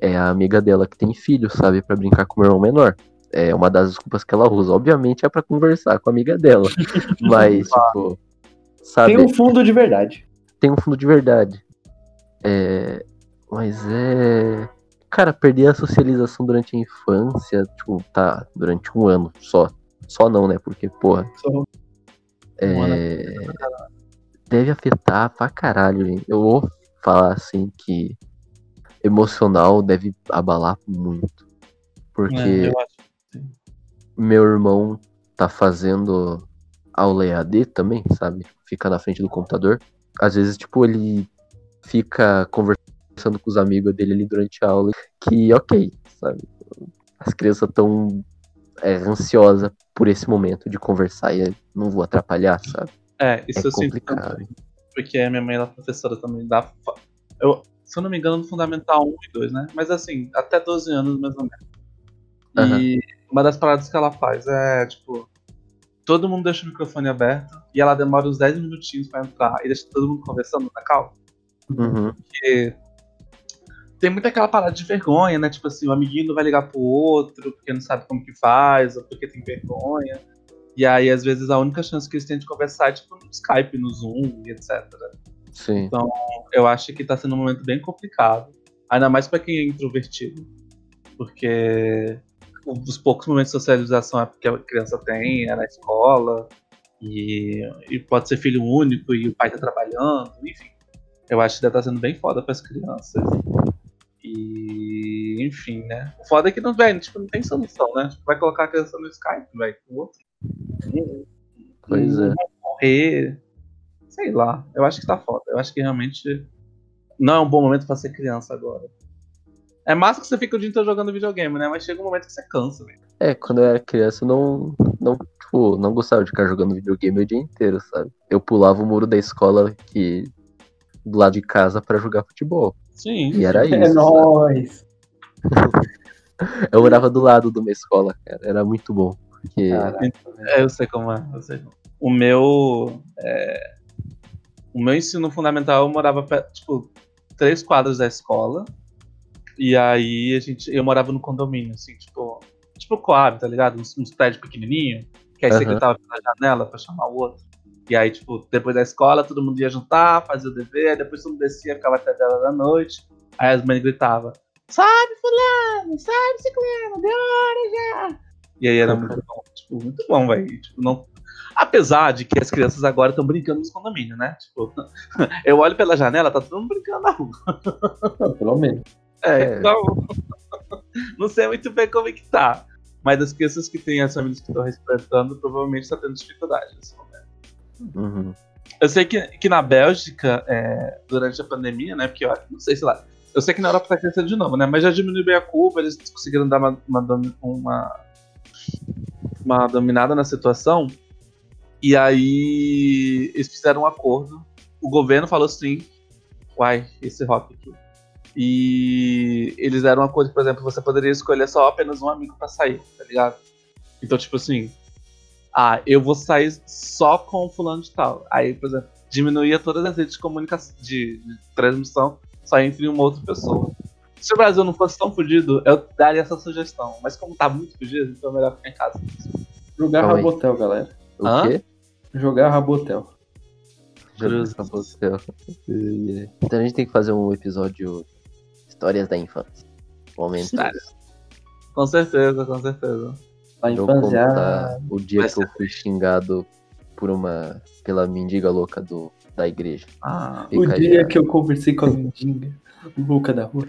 é a amiga dela que tem filho, sabe? Pra brincar com o meu irmão menor. É uma das desculpas que ela usa. Obviamente é pra conversar com a amiga dela. Mas, tipo, sabe? Tem um fundo de verdade. tem um fundo de verdade. É, mas é. Cara, perder a socialização durante a infância, tipo, tá, durante um ano só. Só não, né? Porque, porra, Só- é, deve afetar pra caralho, gente. Eu vou falar assim que emocional deve abalar muito. Porque É, eu acho. meu irmão tá fazendo aula EAD também, sabe? Fica na frente do computador. Às vezes, tipo, ele fica conversando com os amigos dele ali durante a aula, que ok, sabe? As crianças estão é, ansiosas por esse momento de conversar e não vou atrapalhar, sabe? É, isso é eu sinto complicado. também. Porque a minha mãe ela é professora também da. fa- Eu, se eu não me engano, no Fundamental 1 e 2, né? Mas assim, até 12 anos mais ou menos. E uma das paradas que ela faz é, tipo, todo mundo deixa o microfone aberto e ela demora uns 10 minutinhos pra entrar e deixa todo mundo conversando na calma. Uhum. Porque tem muita aquela parada de vergonha, né? Tipo assim, o amiguinho não vai ligar pro outro porque não sabe como que faz, ou porque tem vergonha. E aí, às vezes, a única chance que eles têm de conversar é tipo no Skype, no Zoom e etc. Sim. Eu acho que tá sendo um momento bem complicado. Ainda mais pra quem é introvertido. Porque os poucos momentos de socialização é porque a criança tem, é na escola, e, e pode ser filho único e o pai tá trabalhando, enfim. Eu acho que deve estar sendo bem foda pras crianças. E, enfim, né? O foda é que não, véio, tipo, não tem solução, né? Tipo, vai colocar a criança no Skype, velho, com o outro. Pois é. Vai morrer. Sei lá, eu acho que tá foda. Eu acho que realmente não é um bom momento pra ser criança agora. É massa que você fica o dia inteiro jogando videogame, né? Mas chega um momento que você cansa, velho. É, quando eu era criança, eu não, não, tipo, não gostava de ficar jogando videogame o dia inteiro, sabe? Eu pulava o muro da escola que do lado de casa pra jogar futebol. Sim. E era isso. É sabe? nóis. Eu morava do lado de uma escola, cara. Era muito bom. Porque Caraca. É, eu sei como é. Eu sei como. O meu. é, O meu ensino fundamental eu morava, tipo, três quadras da escola. E aí a gente. Eu morava no condomínio, assim, tipo. Tipo Coab, tá ligado? Uns, uns prédios pequenininhos. Que aí você Aham. gritava pela janela pra chamar o outro. E aí, tipo, depois da escola, todo mundo ia jantar, fazia o dever, depois todo mundo descia, ficava até 10 da noite. Aí as mães gritavam, sabe, fulano, sabe, ciclano, deu hora já. E aí era muito bom, tipo, muito bom, velho. Tipo, não... Apesar de que as crianças agora estão brincando nos condomínios, né? Tipo, eu olho pela janela, tá todo mundo brincando na rua. Pelo menos. É, É. então. não sei muito bem como é que tá. Mas as crianças que têm as famílias que estão respeitando, provavelmente está tendo dificuldade nesse momento. Uhum. Eu sei que, que na Bélgica, é, durante a pandemia, né? Porque eu acho- não sei, sei lá. Eu sei que na Europa tá crescendo de novo, né? Mas já diminuiu bem a curva, eles conseguiram dar uma, uma, uma, uma dominada na situação. E aí eles fizeram um acordo. O governo falou assim: Uai, esse rock aqui. E eles deram um acordo, por exemplo, você poderia escolher só apenas um amigo pra sair, tá ligado? Então, tipo assim, ah, eu vou sair só com o fulano de tal. Aí, por exemplo, diminuía todas as redes de comunicação, de, de transmissão, só entre uma outra pessoa. Se o Brasil não fosse tão fudido, eu daria essa sugestão. Mas como tá muito fudido, então é melhor ficar em casa. Jogar Calma aí. Rabotel, galera. O Hã? quê? Jogar Rabotel. O céu. Então a gente tem que fazer um episódio Histórias da Infância. Momentos. Com certeza, com certeza. A Eu infância. contar o dia Vai que eu fui xingado por uma. pela mendiga louca do, da igreja. Ah, O Fica aí, dia ó. que eu conversei com a mendiga. Louca da rua.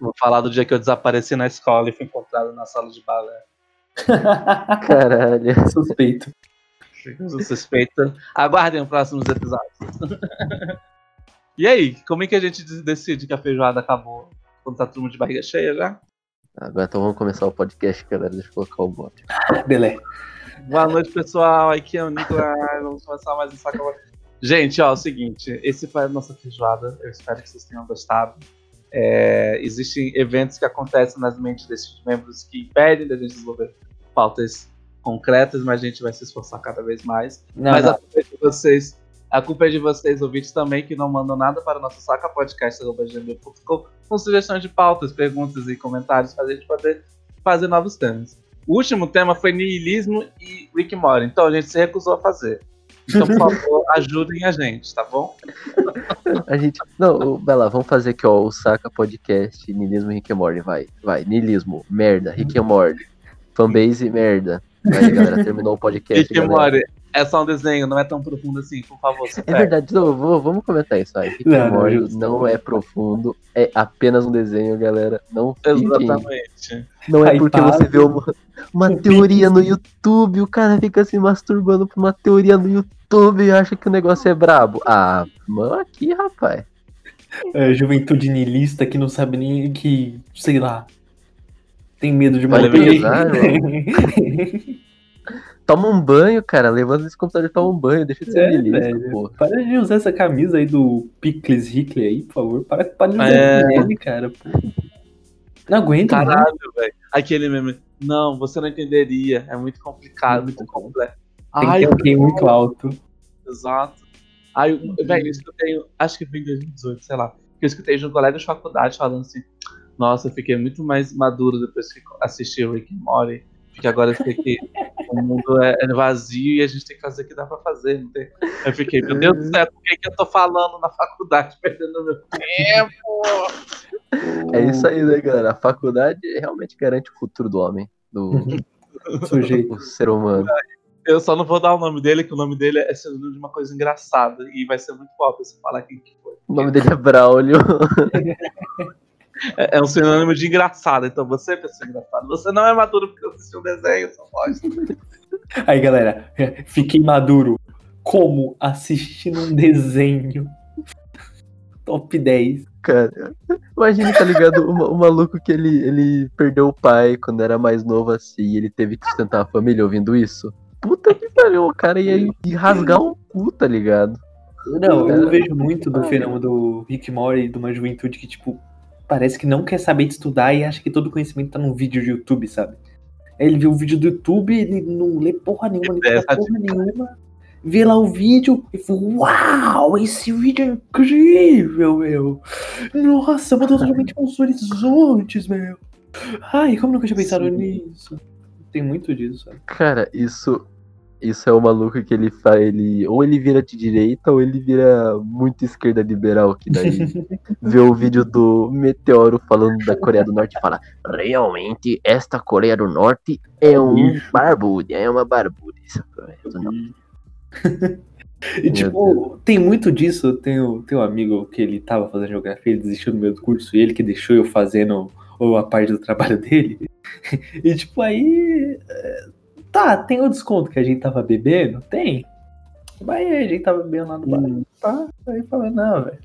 vou falar do dia que eu desapareci na escola e fui encontrado na sala de balé. Caralho. Suspeito. Sou suspeita. Aguardem os próximos episódios. e aí, como é que a gente decide que a feijoada acabou? Quando tá todo mundo de barriga cheia já? Agora então vamos começar o podcast, galera. Deixa eu colocar o bot. Belé. Boa noite, pessoal. Aqui é o Nicolas. Vamos começar mais um saco. Gente, ó, é o seguinte. Esse foi a nossa feijoada. Eu espero que vocês tenham gostado. É, existem eventos que acontecem nas mentes desses membros que impedem da gente desenvolver pautas concretas, mas a gente vai se esforçar cada vez mais. Não, mas não. a culpa é de vocês. A culpa é de vocês, ouvintes, também, que não mandam nada para o nosso sacapodcast.gmail.com com sugestões de pautas, perguntas e comentários para a gente poder fazer novos temas. O último tema foi niilismo e Rick Morty, então a gente se recusou a fazer. Então, por favor, ajudem a gente, tá bom? A gente. Não, lá, vamos fazer aqui, ó, o Saca Podcast, Nilismo e Rick and Morty, vai. Vai, Nilismo, merda, Rick and Morty. Fanbase, merda. Aí, galera, terminou o podcast. Morty é só um desenho, não é tão profundo assim, por favor. se É verdade, não, vou- vamos comentar isso aí. Não, and não, não é profundo, é apenas um desenho, galera. Não. Exatamente. Não é porque Hypado. você vê uma, uma teoria no YouTube, o cara fica se masturbando por uma teoria no YouTube e acha que o negócio é brabo. Ah, mano, aqui, rapaz. É, juventude niilista que não sabe nem que, sei lá, tem medo de morrer. pesar, Toma um banho, cara. Levanta esse computador e toma um banho. Deixa de ser É, velho. porra. Para de usar essa camisa aí do Pickles Hickley aí, por favor. Para, para de usar É. ele, cara. Pô. Não aguento, mano. Caralho, velho. Aquele meme. Não, você não entenderia. É muito complicado, muito complexo. Tem que ter QI muito alto. exato. Ai, eu- velho, eu escutei, acho que foi em 2018, sei lá. Que eu escutei de um colega de faculdade falando assim: Nossa, eu fiquei muito mais maduro depois que assisti o Rick and Morty. Porque agora eu sei que o mundo é, é vazio e a gente tem que fazer o que dá pra fazer. Não tem... Eu fiquei, meu Deus do céu, por que, que eu tô falando na faculdade, perdendo meu tempo? É isso aí, né, galera? A faculdade realmente garante o futuro do homem, do, Sujeito. do ser humano. Eu só não vou dar o nome dele, que o nome dele é sinônimo de uma coisa engraçada. E vai ser muito óbvio se falar quem que foi. O nome dele é Braulio. É, é um sinônimo de engraçado. Então você, pessoa engraçada, você não é maduro porque assistiu um desenho, só pode. Aí, galera, fiquei maduro. Como assistindo um desenho. Top 10. Cara, imagina, tá ligado? O, o maluco que ele, ele perdeu o pai quando era mais novo assim, e ele teve que sustentar a família ouvindo isso. Puta que pariu, o cara ia, ia rasgar o cu, tá ligado? Não, eu vejo muito do fenômeno do Rick Mori, de uma juventude que, tipo, parece que não quer saber de estudar e acha que todo conhecimento tá num vídeo de YouTube, sabe? Aí ele vê o vídeo do YouTube, ele não lê porra nenhuma, não porra nenhuma. Vê lá o vídeo e fala, uau, esse vídeo é incrível, meu. Nossa, mudou totalmente os horizontes, meu. Ai, como nunca tinha pensado Sim. nisso? Tem muito disso, sabe? Cara, isso. Isso é o maluco que ele faz. Ele, ou ele vira de direita ou ele vira muito esquerda liberal, que daí vê o vídeo do Meteoro falando da Coreia do Norte e fala: Realmente, esta Coreia do Norte é um barbudo, é uma barbuda. Isso não. E Meu tipo, tem muito disso. Tem, um amigo que ele tava fazendo geografia, ele desistiu do curso, e ele que deixou eu fazendo ou a parte do trabalho dele. E tipo, aí. Tá, tem o desconto que a gente tava bebendo? Tem. Mas aí a gente tava bebendo lá no bar. Tá, aí falando, não, velho.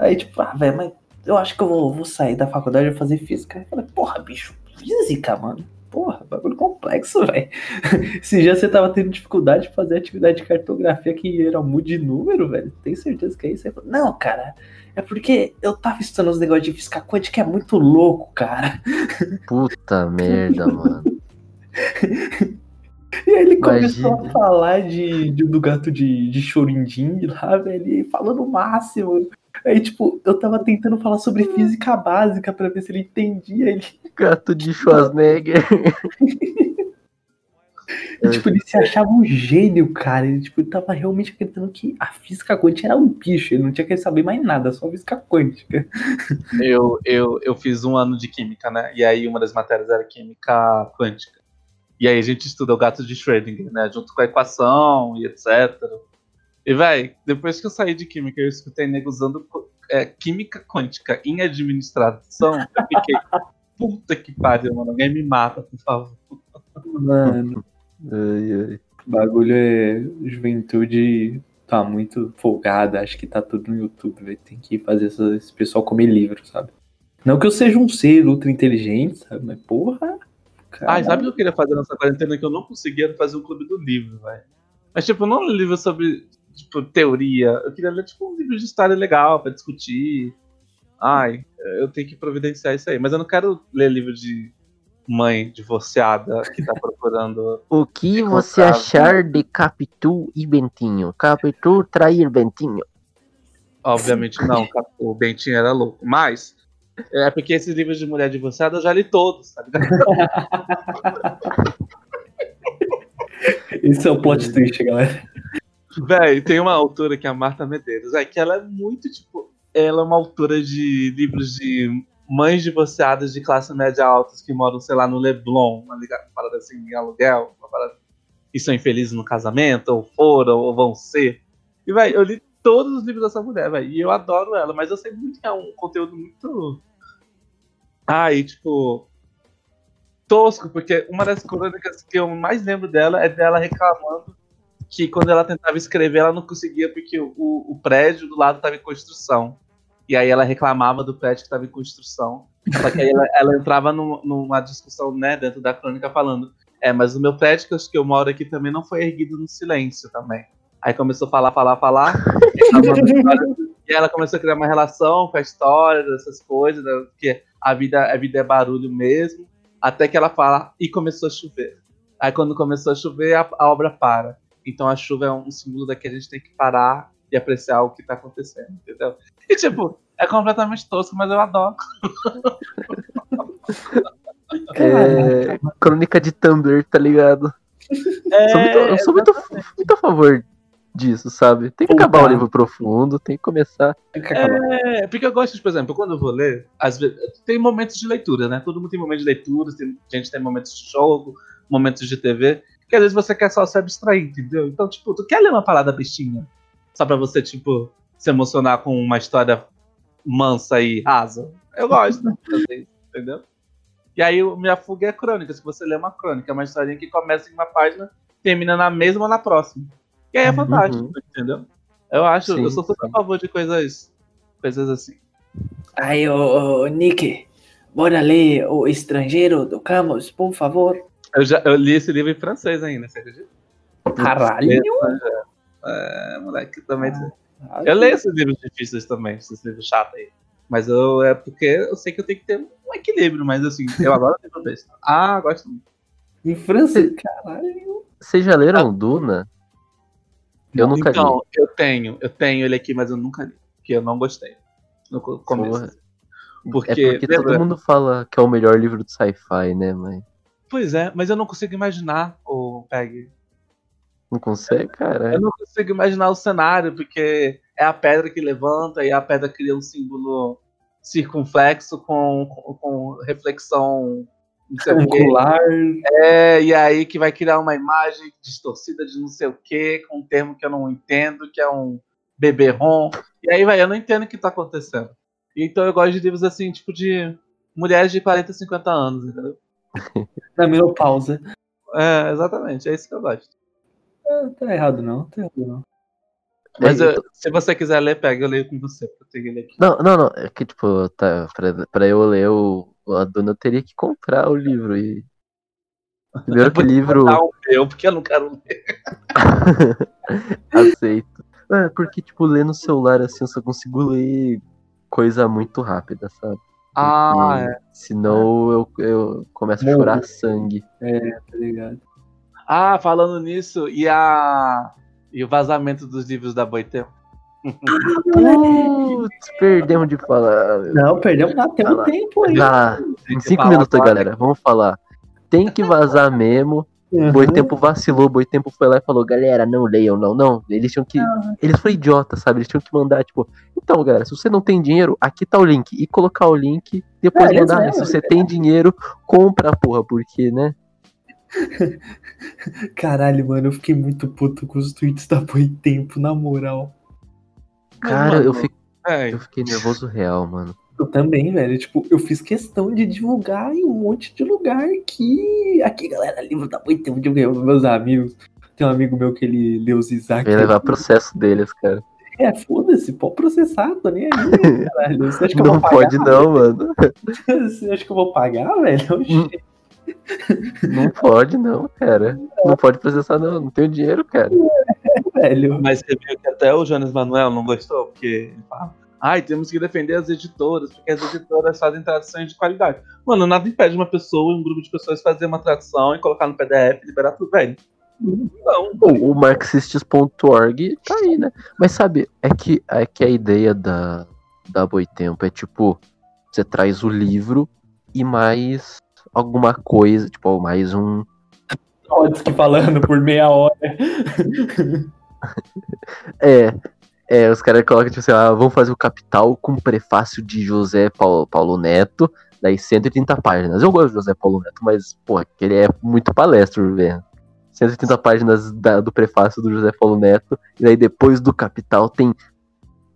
Aí tipo, ah, velho, mas eu acho que eu vou, vou sair da faculdade e fazer física. Aí eu falei, porra, bicho, física, mano. Porra, bagulho complexo, velho. Se já você tava tendo dificuldade de fazer atividade de cartografia que era muito de número, velho, tem certeza que é isso? Aí falei, não, cara, é porque eu tava estudando os negócios de física quântica que é muito louco, cara. Puta merda, mano. E aí ele começou Imagina. a falar de, de- do gato de, de chorindim lá, velho, e falando o máximo. Aí, tipo, eu tava tentando falar sobre física básica pra ver se ele entendia. Ele, Gato de Schwarzenegger. e, tipo, ele se achava um gênio, cara. Ele, tipo, ele tava realmente acreditando que a física quântica era um bicho. Ele não tinha que saber mais nada, só física quântica. Eu, eu, eu fiz um ano de química, né? E aí uma das matérias era química quântica. E aí a gente estuda o gato de Schrödinger, né? Junto com a equação e etc. E, véi, depois que eu saí de química, eu escutei nego usando é, química quântica em administração. Eu fiquei, puta que pariu, mano. Alguém me mata, por favor. Mano, Ai, ai. bagulho é. Juventude tá muito folgada. Acho que tá tudo no YouTube, velho. Tem que fazer esse pessoal comer livro, sabe? Não que eu seja um ser ultra inteligente, sabe? Mas porra. Cara, Ai, sabe o que eu queria fazer nessa quarentena que eu não conseguia fazer um clube do livro, velho. Mas, tipo, não um livro sobre, tipo, teoria. Eu queria ler, tipo, um livro de história legal pra discutir. Ai, eu tenho que providenciar isso aí. Mas eu não quero ler livro de mãe divorciada que tá procurando. O que você achar de Capitu e Bentinho? Capitu trair Bentinho. Obviamente não, o Bentinho era louco. Mas, é porque esses livros de mulher divorciada eu já li todos, tá ligado? Esse é o plot twist, galera. Véi, tem uma autora que é a Marta Medeiros, véi, que ela é muito, tipo, ela é uma autora de livros de mães divorciadas de classe média altas que moram, sei lá, no Leblon, uma parada assim, em aluguel, uma parada, e são infelizes no casamento, ou foram, ou vão ser. E, véi, eu li todos os livros dessa mulher, véi, e eu adoro ela, mas eu sei muito que é um conteúdo muito... Ai, tipo... Tosco, porque uma das crônicas que eu mais lembro dela é dela reclamando que quando ela tentava escrever, ela não conseguia porque o, o prédio do lado estava em construção. E aí ela reclamava do prédio que estava em construção. Só que aí ela, ela entrava num- numa discussão, né, dentro da crônica falando, é, mas o meu prédio que eu, que eu moro aqui também não foi erguido no silêncio também. Aí começou a falar, falar, falar. e aí ela começou a criar uma relação com a história, dessas coisas, né, porque a vida, a vida é barulho mesmo. Até que ela fala, e começou a chover. Aí quando começou a chover, a, a obra para. Então a chuva é um símbolo da que a gente tem que parar e apreciar o que tá acontecendo, entendeu? E tipo, é completamente tosco, mas eu adoro. É, crônica de Tumblr, tá ligado? É, Sou muito- eu sou muito, muito a favor disso, sabe? Tem que acabar o livro profundo, tem que começar. É, porque eu gosto, por exemplo, quando eu vou ler, às vezes, tem momentos de leitura, né? Todo mundo tem momentos de leitura, tem gente tem momentos de jogo, momentos de TV, que às vezes você quer só se abstrair, entendeu? Então, tipo, tu quer ler uma parada bestinha? Só pra você, tipo, se emocionar com uma história mansa e rasa? Eu gosto entendeu? E aí, minha fuga é crônica. Se você lê uma crônica, é uma historinha que começa em uma página, termina na mesma ou na próxima. E aí é Uhum. fantástico, entendeu? Eu acho, Sim, eu sou super a favor de coisas, coisas assim. Aí, ô, ô, Nick, bora ler O Estrangeiro do Camus, por favor. Eu já eu li esse livro em francês ainda, você acredita? Caralho. É, moleque, também. Ah, eu leio esses livros difíceis também, esses livros chatos aí. Mas eu, é porque eu sei que eu tenho que ter um equilíbrio, mas assim, eu adoro livro besta. Ah, gosto muito. Em França, caralho. Vocês já leram Duna? Eu nunca então, li. eu tenho, eu tenho ele aqui, mas eu nunca li. Porque eu não gostei. No co- começo. Porque, é porque todo lembra? mundo fala que é o melhor livro de sci-fi, né, mas Pois é, mas eu não consigo imaginar o Peg. não consegue, cara. Eu não consigo imaginar o cenário, porque é a pedra que levanta e a pedra cria um símbolo circunflexo com, com, com reflexão. Quê. Angular. É, e aí que vai criar uma imagem distorcida de não sei o que, com um termo que eu não entendo, que é um beberron. E aí, vai, eu não entendo o que tá acontecendo. Então eu gosto de livros assim, tipo de mulheres de 40, 50 anos, entendeu? Na menopausa. É, exatamente, é isso que eu gosto. Ah, tá errado não, tá errado não. Mas É, eu- se você quiser ler, pega, eu leio com você, porque eu tenho ele aqui. Não, não, não. É que, tipo, tá, pra, pra eu ler o, a Duna, eu teria que comprar o livro. E... Primeiro que livro mandar o meu, porque eu não quero ler. aceito. É, porque, tipo, ler no celular, assim, eu só consigo ler coisa muito rápida, sabe? Ah, Porque é. Senão eu, eu começo a Morro. chorar sangue. Tá ligado? Ah, falando nisso, e a. E o vazamento dos livros da Boitempo? Putz, perdemos de falar. Não, perdemos nada, temos Fala. tempo aí. Ah, em cinco minutos, agora. galera. Vamos falar. Tem que vazar mesmo. Uhum. Boitempo vacilou, Boitempo foi lá e falou, galera, não leiam, não, não. Eles tinham que. Eles foram idiotas, sabe? Eles tinham que mandar, tipo, então, galera, se você não tem dinheiro, aqui tá o link. E colocar o link, depois É, mandar. mesmo, se você tem dinheiro, compra a porra, porque, né? Caralho, mano, eu fiquei muito puto com os tweets da Boitempo, na moral. Cara, eu, mano, fico, É, eu fiquei nervoso real, mano. Eu também, velho. Tipo, eu fiz questão de divulgar em um monte de lugar que. Aqui, galera, livro da Boitempo, divulguei pros meus amigos. Tem um amigo meu que ele leu os Isaac. Eu ia levar processo deles, cara. É, foda-se, pode processar, tô nem aí, caralho. Você acha que eu Não vou pagar? pode não, mano. Você acha que eu vou pagar, velho? Hum. Não pode não, cara. Não pode processar não, não tenho dinheiro, cara. velho. Mas você viu que até o Jonas Manuel não gostou, porque ele fala, ai, temos que defender as editoras, porque as editoras fazem traduções de qualidade. Mano, nada impede uma pessoa, um grupo de pessoas fazer uma tradução e colocar no PDF e liberar tudo, velho. Não. O, o marxistas.org tá aí, né? Mas sabe, é que, é que a ideia da, da Boitempo é tipo, você traz o livro e mais alguma coisa, tipo, mais um. Odds que falando por meia hora. É. É, os caras colocam, tipo assim, ah, vamos fazer o Capital com prefácio de José Paulo, Paulo Neto, daí 130 páginas. Eu gosto de José Paulo Neto, mas, porra, ele é muito palestro, velho. 130 páginas da- do prefácio do José Paulo Neto, e daí depois do Capital tem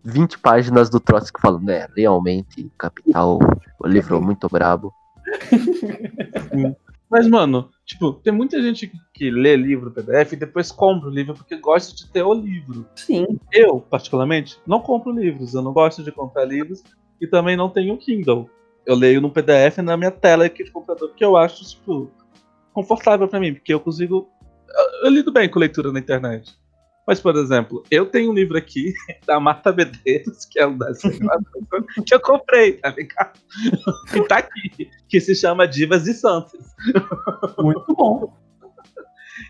20 páginas do Trotsky falando, né, realmente, Capital, o livro é muito brabo. Mas, mano, tipo, tem muita gente que, que lê livro PDF e depois compra o livro porque gosta de ter o livro. Sim. Eu, particularmente, não compro livros. Eu não gosto de comprar livros e também não tenho Kindle. Eu leio no PDF na minha tela aqui de computador, que eu acho, tipo, confortável pra mim, porque eu consigo. Eu, eu lido bem com leitura na internet. Mas, por exemplo, eu tenho um livro aqui da Marta Medeiros, que é um das que eu comprei, tá ligado? E tá aqui, que se chama Divas e Santos. Muito bom.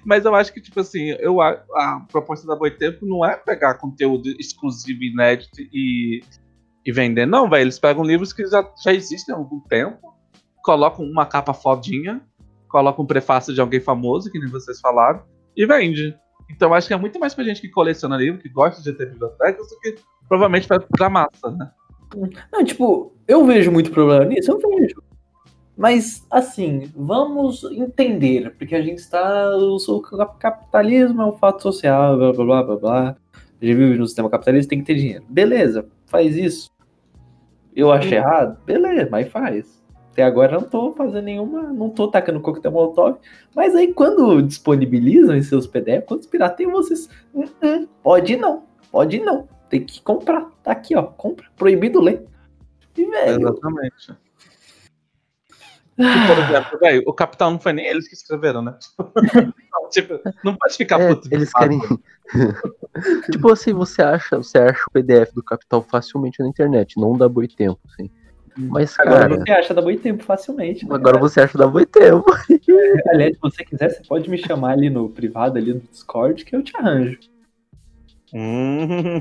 Mas eu acho que, tipo assim, eu, a, a proposta da Boitempo não é pegar conteúdo exclusivo, inédito e, e vender. Não, velho. Eles pegam livros que já, já existem há algum tempo, colocam uma capa fodinha, colocam um prefácio de alguém famoso, que nem vocês falaram, e vende. Então acho que é muito mais pra gente que coleciona livro, que gosta de ter bibliotecas, do que provavelmente pra, pra massa, né? Não, tipo, eu vejo muito problema nisso, eu vejo. Mas, assim, vamos entender, porque a gente está. O cap- capitalismo é um fato social, blá blá blá blá blá. A gente vive no sistema capitalista, tem que ter dinheiro. Beleza, faz isso. Eu acho errado? Beleza, mas faz. Até agora eu não tô fazendo nenhuma. Não tô tacando coquetel molotov. Mas aí quando disponibilizam em seus PDF, quando pirateiam, vocês. "Hum, hum, pode não, pode não. Tem que comprar. Tá aqui, ó. Compra. Proibido ler. E, velho, Exatamente. Que, por exemplo, velho, o Capital não foi nem eles que escreveram, né? Não, tipo, não pode ficar É, puto. eles fato. querem. tipo assim, você acha, você acha o PDF do Capital facilmente na internet, não dá boi tempo, assim. Mas, Agora cara, você acha da Boitempo facilmente. né? agora você acha da boi tempo. Aliás, se você quiser, você pode me chamar ali no privado, ali no Discord, que eu te arranjo. Hum.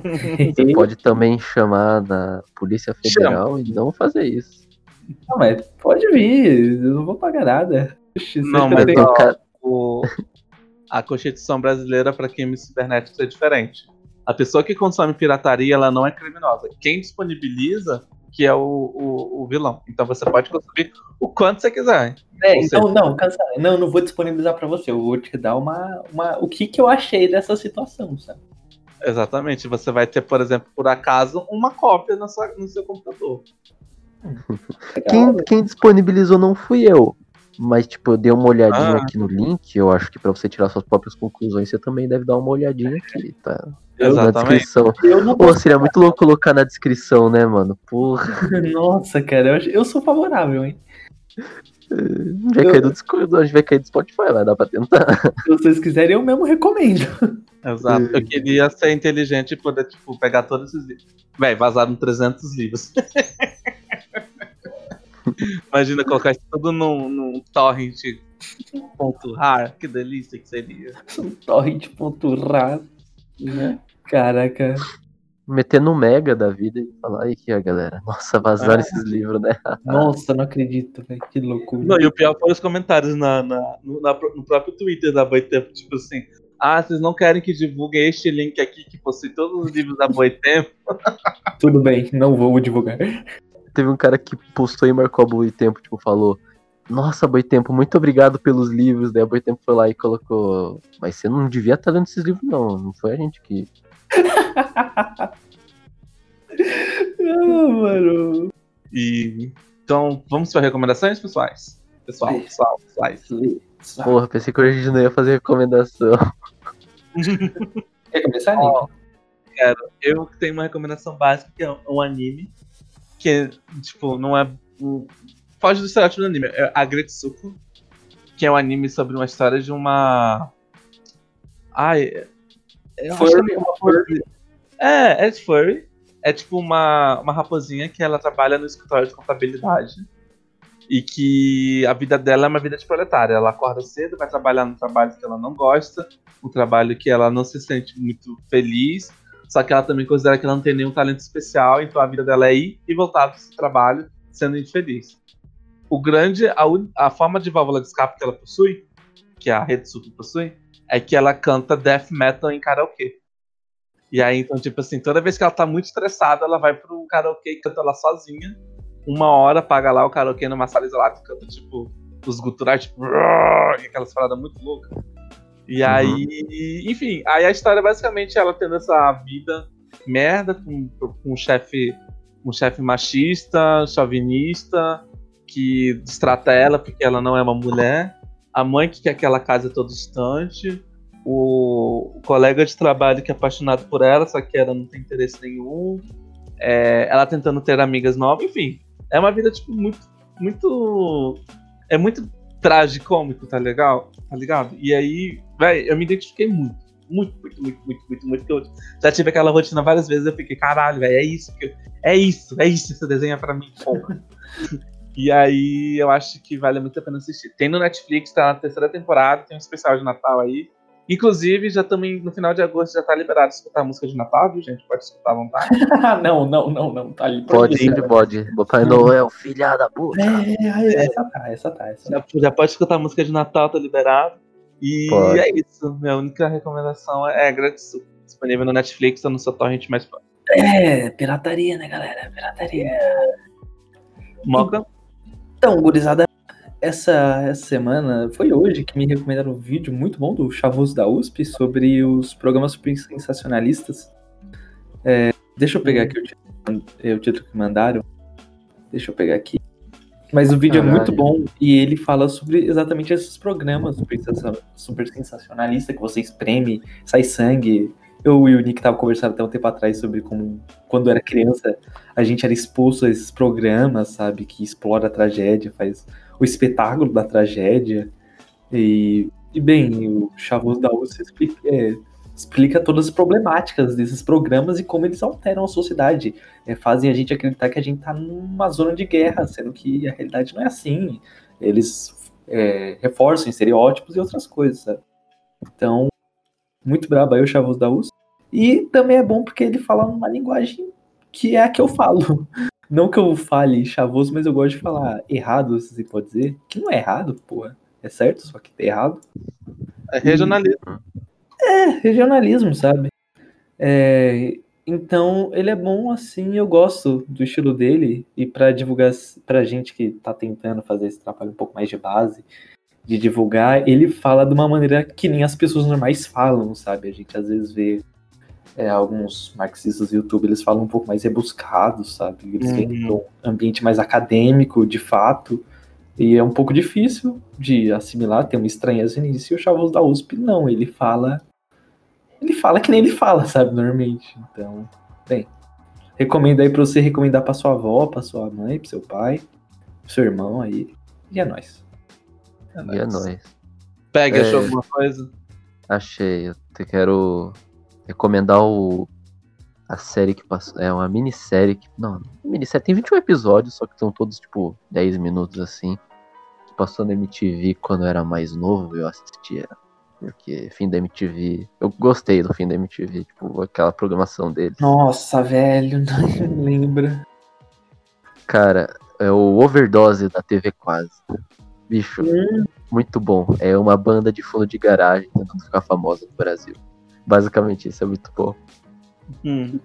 Você pode também chamar da Polícia Federal e não fazer isso. Não, mas pode vir, eu não vou pagar nada. Oxi, Não, acha mas Tem ó, ca- o- a Constituição brasileira para crimes cibernéticos é diferente. A pessoa que consome pirataria, ela não é criminosa. Quem disponibiliza que é o, o, o vilão. Então você pode consumir o quanto você quiser. É, Ou então, não, cancela. Não, eu não vou disponibilizar pra você. Eu vou te dar uma, uma. O que que eu achei dessa situação, sabe? Exatamente. Você vai ter, por exemplo, por acaso, uma cópia na sua, no seu computador. Quem, quem disponibilizou não fui eu. Mas, tipo, eu dei uma olhadinha Ah. aqui no link. Eu acho que pra você tirar suas próprias conclusões, você também deve dar uma olhadinha aqui, tá? Na Exatamente. descrição. Eu não Pô, seria muito louco colocar na descrição, né, mano? Porra, Nossa, cara, eu, eu sou favorável, hein? a gente vai cair do Discord, a gente vai cair do Spotify, vai dar pra tentar. Se vocês quiserem, eu mesmo recomendo. Exato. Eu queria ser inteligente e poder, tipo, pegar todos esses livros. Véi, vazaram 300 livros. Imagina colocar isso tudo num, num torrent ponto rar. Que delícia que seria. Torrent.rar. Né? Caraca. Meter no Mega da vida e falar aí aqui, ó, galera. Nossa, vazaram Ah. esses livros, né? Nossa, não acredito, velho. Que loucura. Não, e o pior foi os comentários na, na- no, na- no próprio Twitter da Boitempo, tipo assim. Ah, vocês não querem que divulgue este link aqui que possui todos os livros da Boitempo? Tudo bem, não vou divulgar. Teve um cara que postou e marcou a Boitempo, tipo, falou. Nossa, Boitempo, muito obrigado pelos livros. Daí a Boitempo foi lá e colocou. Mas você não devia estar lendo esses livros, não. Não foi a gente que. Ah, mano. E. Então, vamos para recomendações, pessoais? Pessoal, pessoal, pessoais. Porra, pensei que hoje a gente não ia fazer recomendação. Quer começar, Nick? Ó, Eu tenho uma recomendação básica, que é um anime, que, tipo, não é. Foge do estereótipo do anime. É Agretsuko, que é um anime sobre uma história de uma. Ai. Eu Furry, é uma furry. É, é furry. É tipo uma, uma raposinha que ela trabalha no escritório de contabilidade. E que a vida dela é uma vida de proletária. Ela acorda cedo, vai trabalhar no trabalho que ela não gosta, um trabalho que ela não se sente muito feliz, só que ela também considera que ela não tem nenhum talento especial, então a vida dela é ir e voltar para esse trabalho sendo infeliz. O grande, a, a forma de válvula de escape que ela possui, que a Retsuko possui, é que ela canta death metal em karaokê. E aí, então, tipo assim, toda vez que ela tá muito estressada, ela vai pro karaokê e canta lá sozinha. Uma hora, paga lá o karaokê numa sala isolada e canta, tipo, os guturais, tipo, aquelas paradas muito loucas. E Uhum. aí, enfim, aí a história é basicamente ela tendo essa vida merda com, com um chefe um chefe machista, chauvinista, que distrata ela porque ela não é uma mulher, a mãe que quer que ela case a todo instante, o, colega de trabalho que é apaixonado por ela, só que ela não tem interesse nenhum, é, ela tentando ter amigas novas, enfim, é uma vida tipo muito, muito, é muito tragicômico, tá legal, tá ligado? E aí, véi, eu me identifiquei muito. Muito, muito, muito, muito, muito, muito. Eu já tive aquela rotina várias vezes. Eu fiquei, caralho, velho, é isso. Que eu- é isso, é isso. Esse desenho é pra mim, porra. e aí eu acho que vale muito a pena assistir. Tem no Netflix, tá na terceira temporada, tem um especial de Natal aí. Inclusive, já também no final de agosto já tá liberado escutar música de Natal, viu, gente? Pode escutar à vontade. não, não, não, não. Tá ali. Pode, sempre pode. Papai Noel, filha da puta. É, é, essa tá, essa tá, essa tá. Já, já pode escutar música de Natal, tá liberado. E Pode. é isso. Minha única recomendação é Gratsu. Disponível no Netflix ou no seu torrent mais próximo. É, pirataria, né, galera? Pirataria. Moca? Então, gurizada, essa, essa semana, foi hoje que me recomendaram um vídeo muito bom do Chavoso da USP sobre os programas super sensacionalistas. É, deixa eu pegar aqui o título, é, o título que mandaram. Deixa eu pegar aqui. Mas o vídeo é muito Caralho. bom e ele fala sobre exatamente esses programas super, super sensacionalistas que você espreme, sai sangue. Eu e o Nick tava conversando até um tempo atrás sobre como, quando era criança, a gente era exposto a esses programas, sabe, que explora a tragédia, faz o espetáculo da tragédia. E, e bem, o Chavoso da Ursa explica, é, explica todas as problemáticas desses programas e como eles alteram a sociedade. É, fazem a gente acreditar que a gente tá numa zona de guerra, sendo que a realidade não é assim. Eles é, reforçam estereótipos e outras coisas, sabe? Então, muito brabo aí o Chavoso da USP. E também é bom porque ele fala uma linguagem que é a que eu falo. Não que eu fale chavoso, mas eu gosto de falar errado, se pode dizer. Que não é errado, porra. É certo, só que é errado. É regionalismo. É, regionalismo, sabe? É, então, ele é bom assim, eu gosto do estilo dele. E para divulgar pra gente que tá tentando fazer esse trabalho um pouco mais de base, de divulgar, ele fala de uma maneira que nem as pessoas normais falam, sabe? A gente às vezes vê é, alguns marxistas do YouTube, eles falam um pouco mais rebuscados, sabe? Eles Uhum. para um ambiente mais acadêmico, de fato, e é um pouco difícil de assimilar, tem uma estranheza no início, e o Chavoso da USP não, ele fala ele fala que nem ele fala, sabe, normalmente. Então, bem, recomendo aí pra você recomendar pra sua avó, pra sua mãe, pro seu pai, pro seu irmão aí, e é nóis. E é nóis. Pega, É. achou alguma coisa? Achei. Eu te quero recomendar o a série que passou. É uma minissérie que. Não, minissérie tem 21 episódios, só que são todos, tipo, 10 minutos assim. Que passou na MTV quando eu era mais novo, eu assistia. Porque fim da MTV. Eu gostei do fim da MTV, tipo, aquela programação deles. Nossa, velho, não lembra. Cara, é o Overdose da TV Quase. Bicho, muito bom. É uma banda de fundo de garagem tentando ficar famosa no Brasil. Basicamente, isso é muito bom. Hum.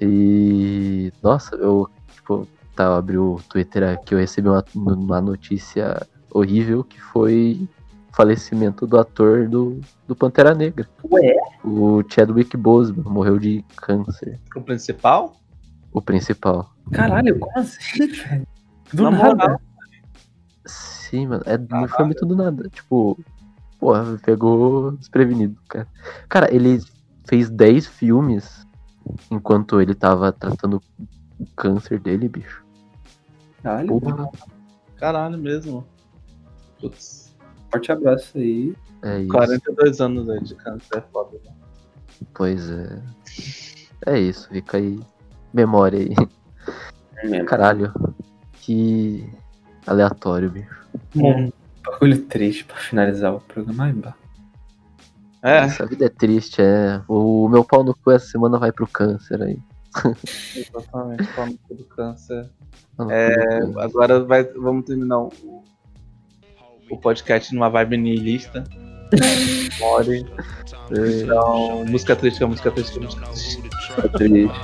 E. Nossa, eu, tipo, tá, abri o Twitter aqui, eu recebi uma, uma notícia horrível que foi o falecimento do ator do, do Pantera Negra. Ué? O Chadwick Boseman morreu de câncer. O principal? O principal. Caralho, como assim, velho? Do Na nada. moral. Sim, mano. É, não foi muito do nada. Tipo, porra, pegou desprevenido, cara. Cara, ele fez 10 filmes enquanto ele tava tratando o câncer dele, bicho. Caralho, Porra, Caralho mesmo. Putz. forte abraço aí. é isso. 42 anos aí de câncer é foda. né? Pois é. É isso, fica aí. Memória aí. Caralho. Que aleatório, bicho. Bom, bagulho triste pra finalizar o programa. Ai, bah. É, Essa vida é triste, é. O meu pau no cu essa semana vai pro câncer aí. exatamente. Falando do câncer. Pau no É, cu do câncer. agora vai, vamos terminar o, o podcast numa vibe niilista. More. Então, música triste, música triste, música triste. Tá triste.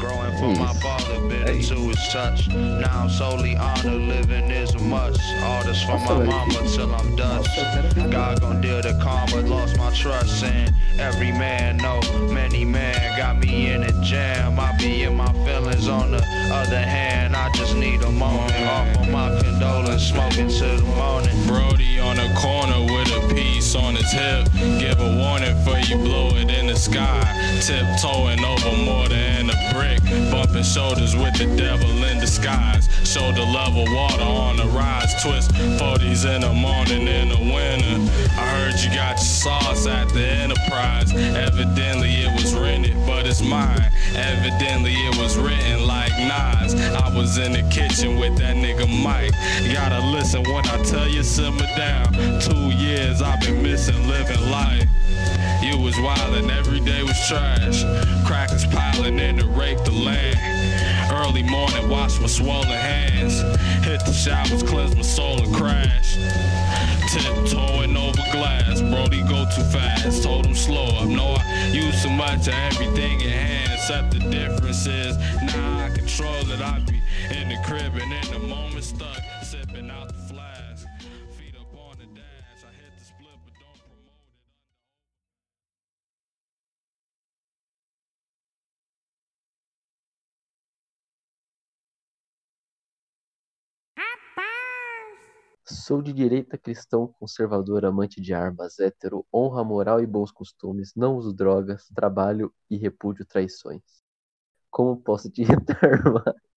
Growing from my father, bitter to his touch. Now I'm solely honored, living is a must. All this for my mama till I'm dust. God gon' deal the karma, lost my trust in every man. No, many man got me in a jam. I be in my feelings on the other hand. I just need a moment off of my condolence, smoking till the morning. Brody on the corner with on his hip. Give a warning for you blow it in the sky. Tiptoeing over mortar and a brick. Bumping shoulders with the devil in disguise. Shoulder level water on the rise. Twist 40s in the morning in the winter. I heard you got your sauce at the enterprise. Evidently it was rented, but it's mine. Evidently it was written like Nas. I was in the kitchen with that nigga Mike. You gotta listen when I tell you simmer down. Two years I've been missing living life. You was wildin', every day was trash. Crackers piling in to rape the land. Early morning, wash my swollen hands. Hit the showers, cleanse my soul and crash. Tiptoeing over glass, Brody go too fast. Told him slow up. No, I use too much of everything in hand. Except the difference is now I control it. I be in the crib and in the moment stuck, Sou de direita, cristão, conservador, amante de armas, hétero, honra, moral e bons costumes, não uso drogas, trabalho e repúdio traições. Como posso te irritar mais?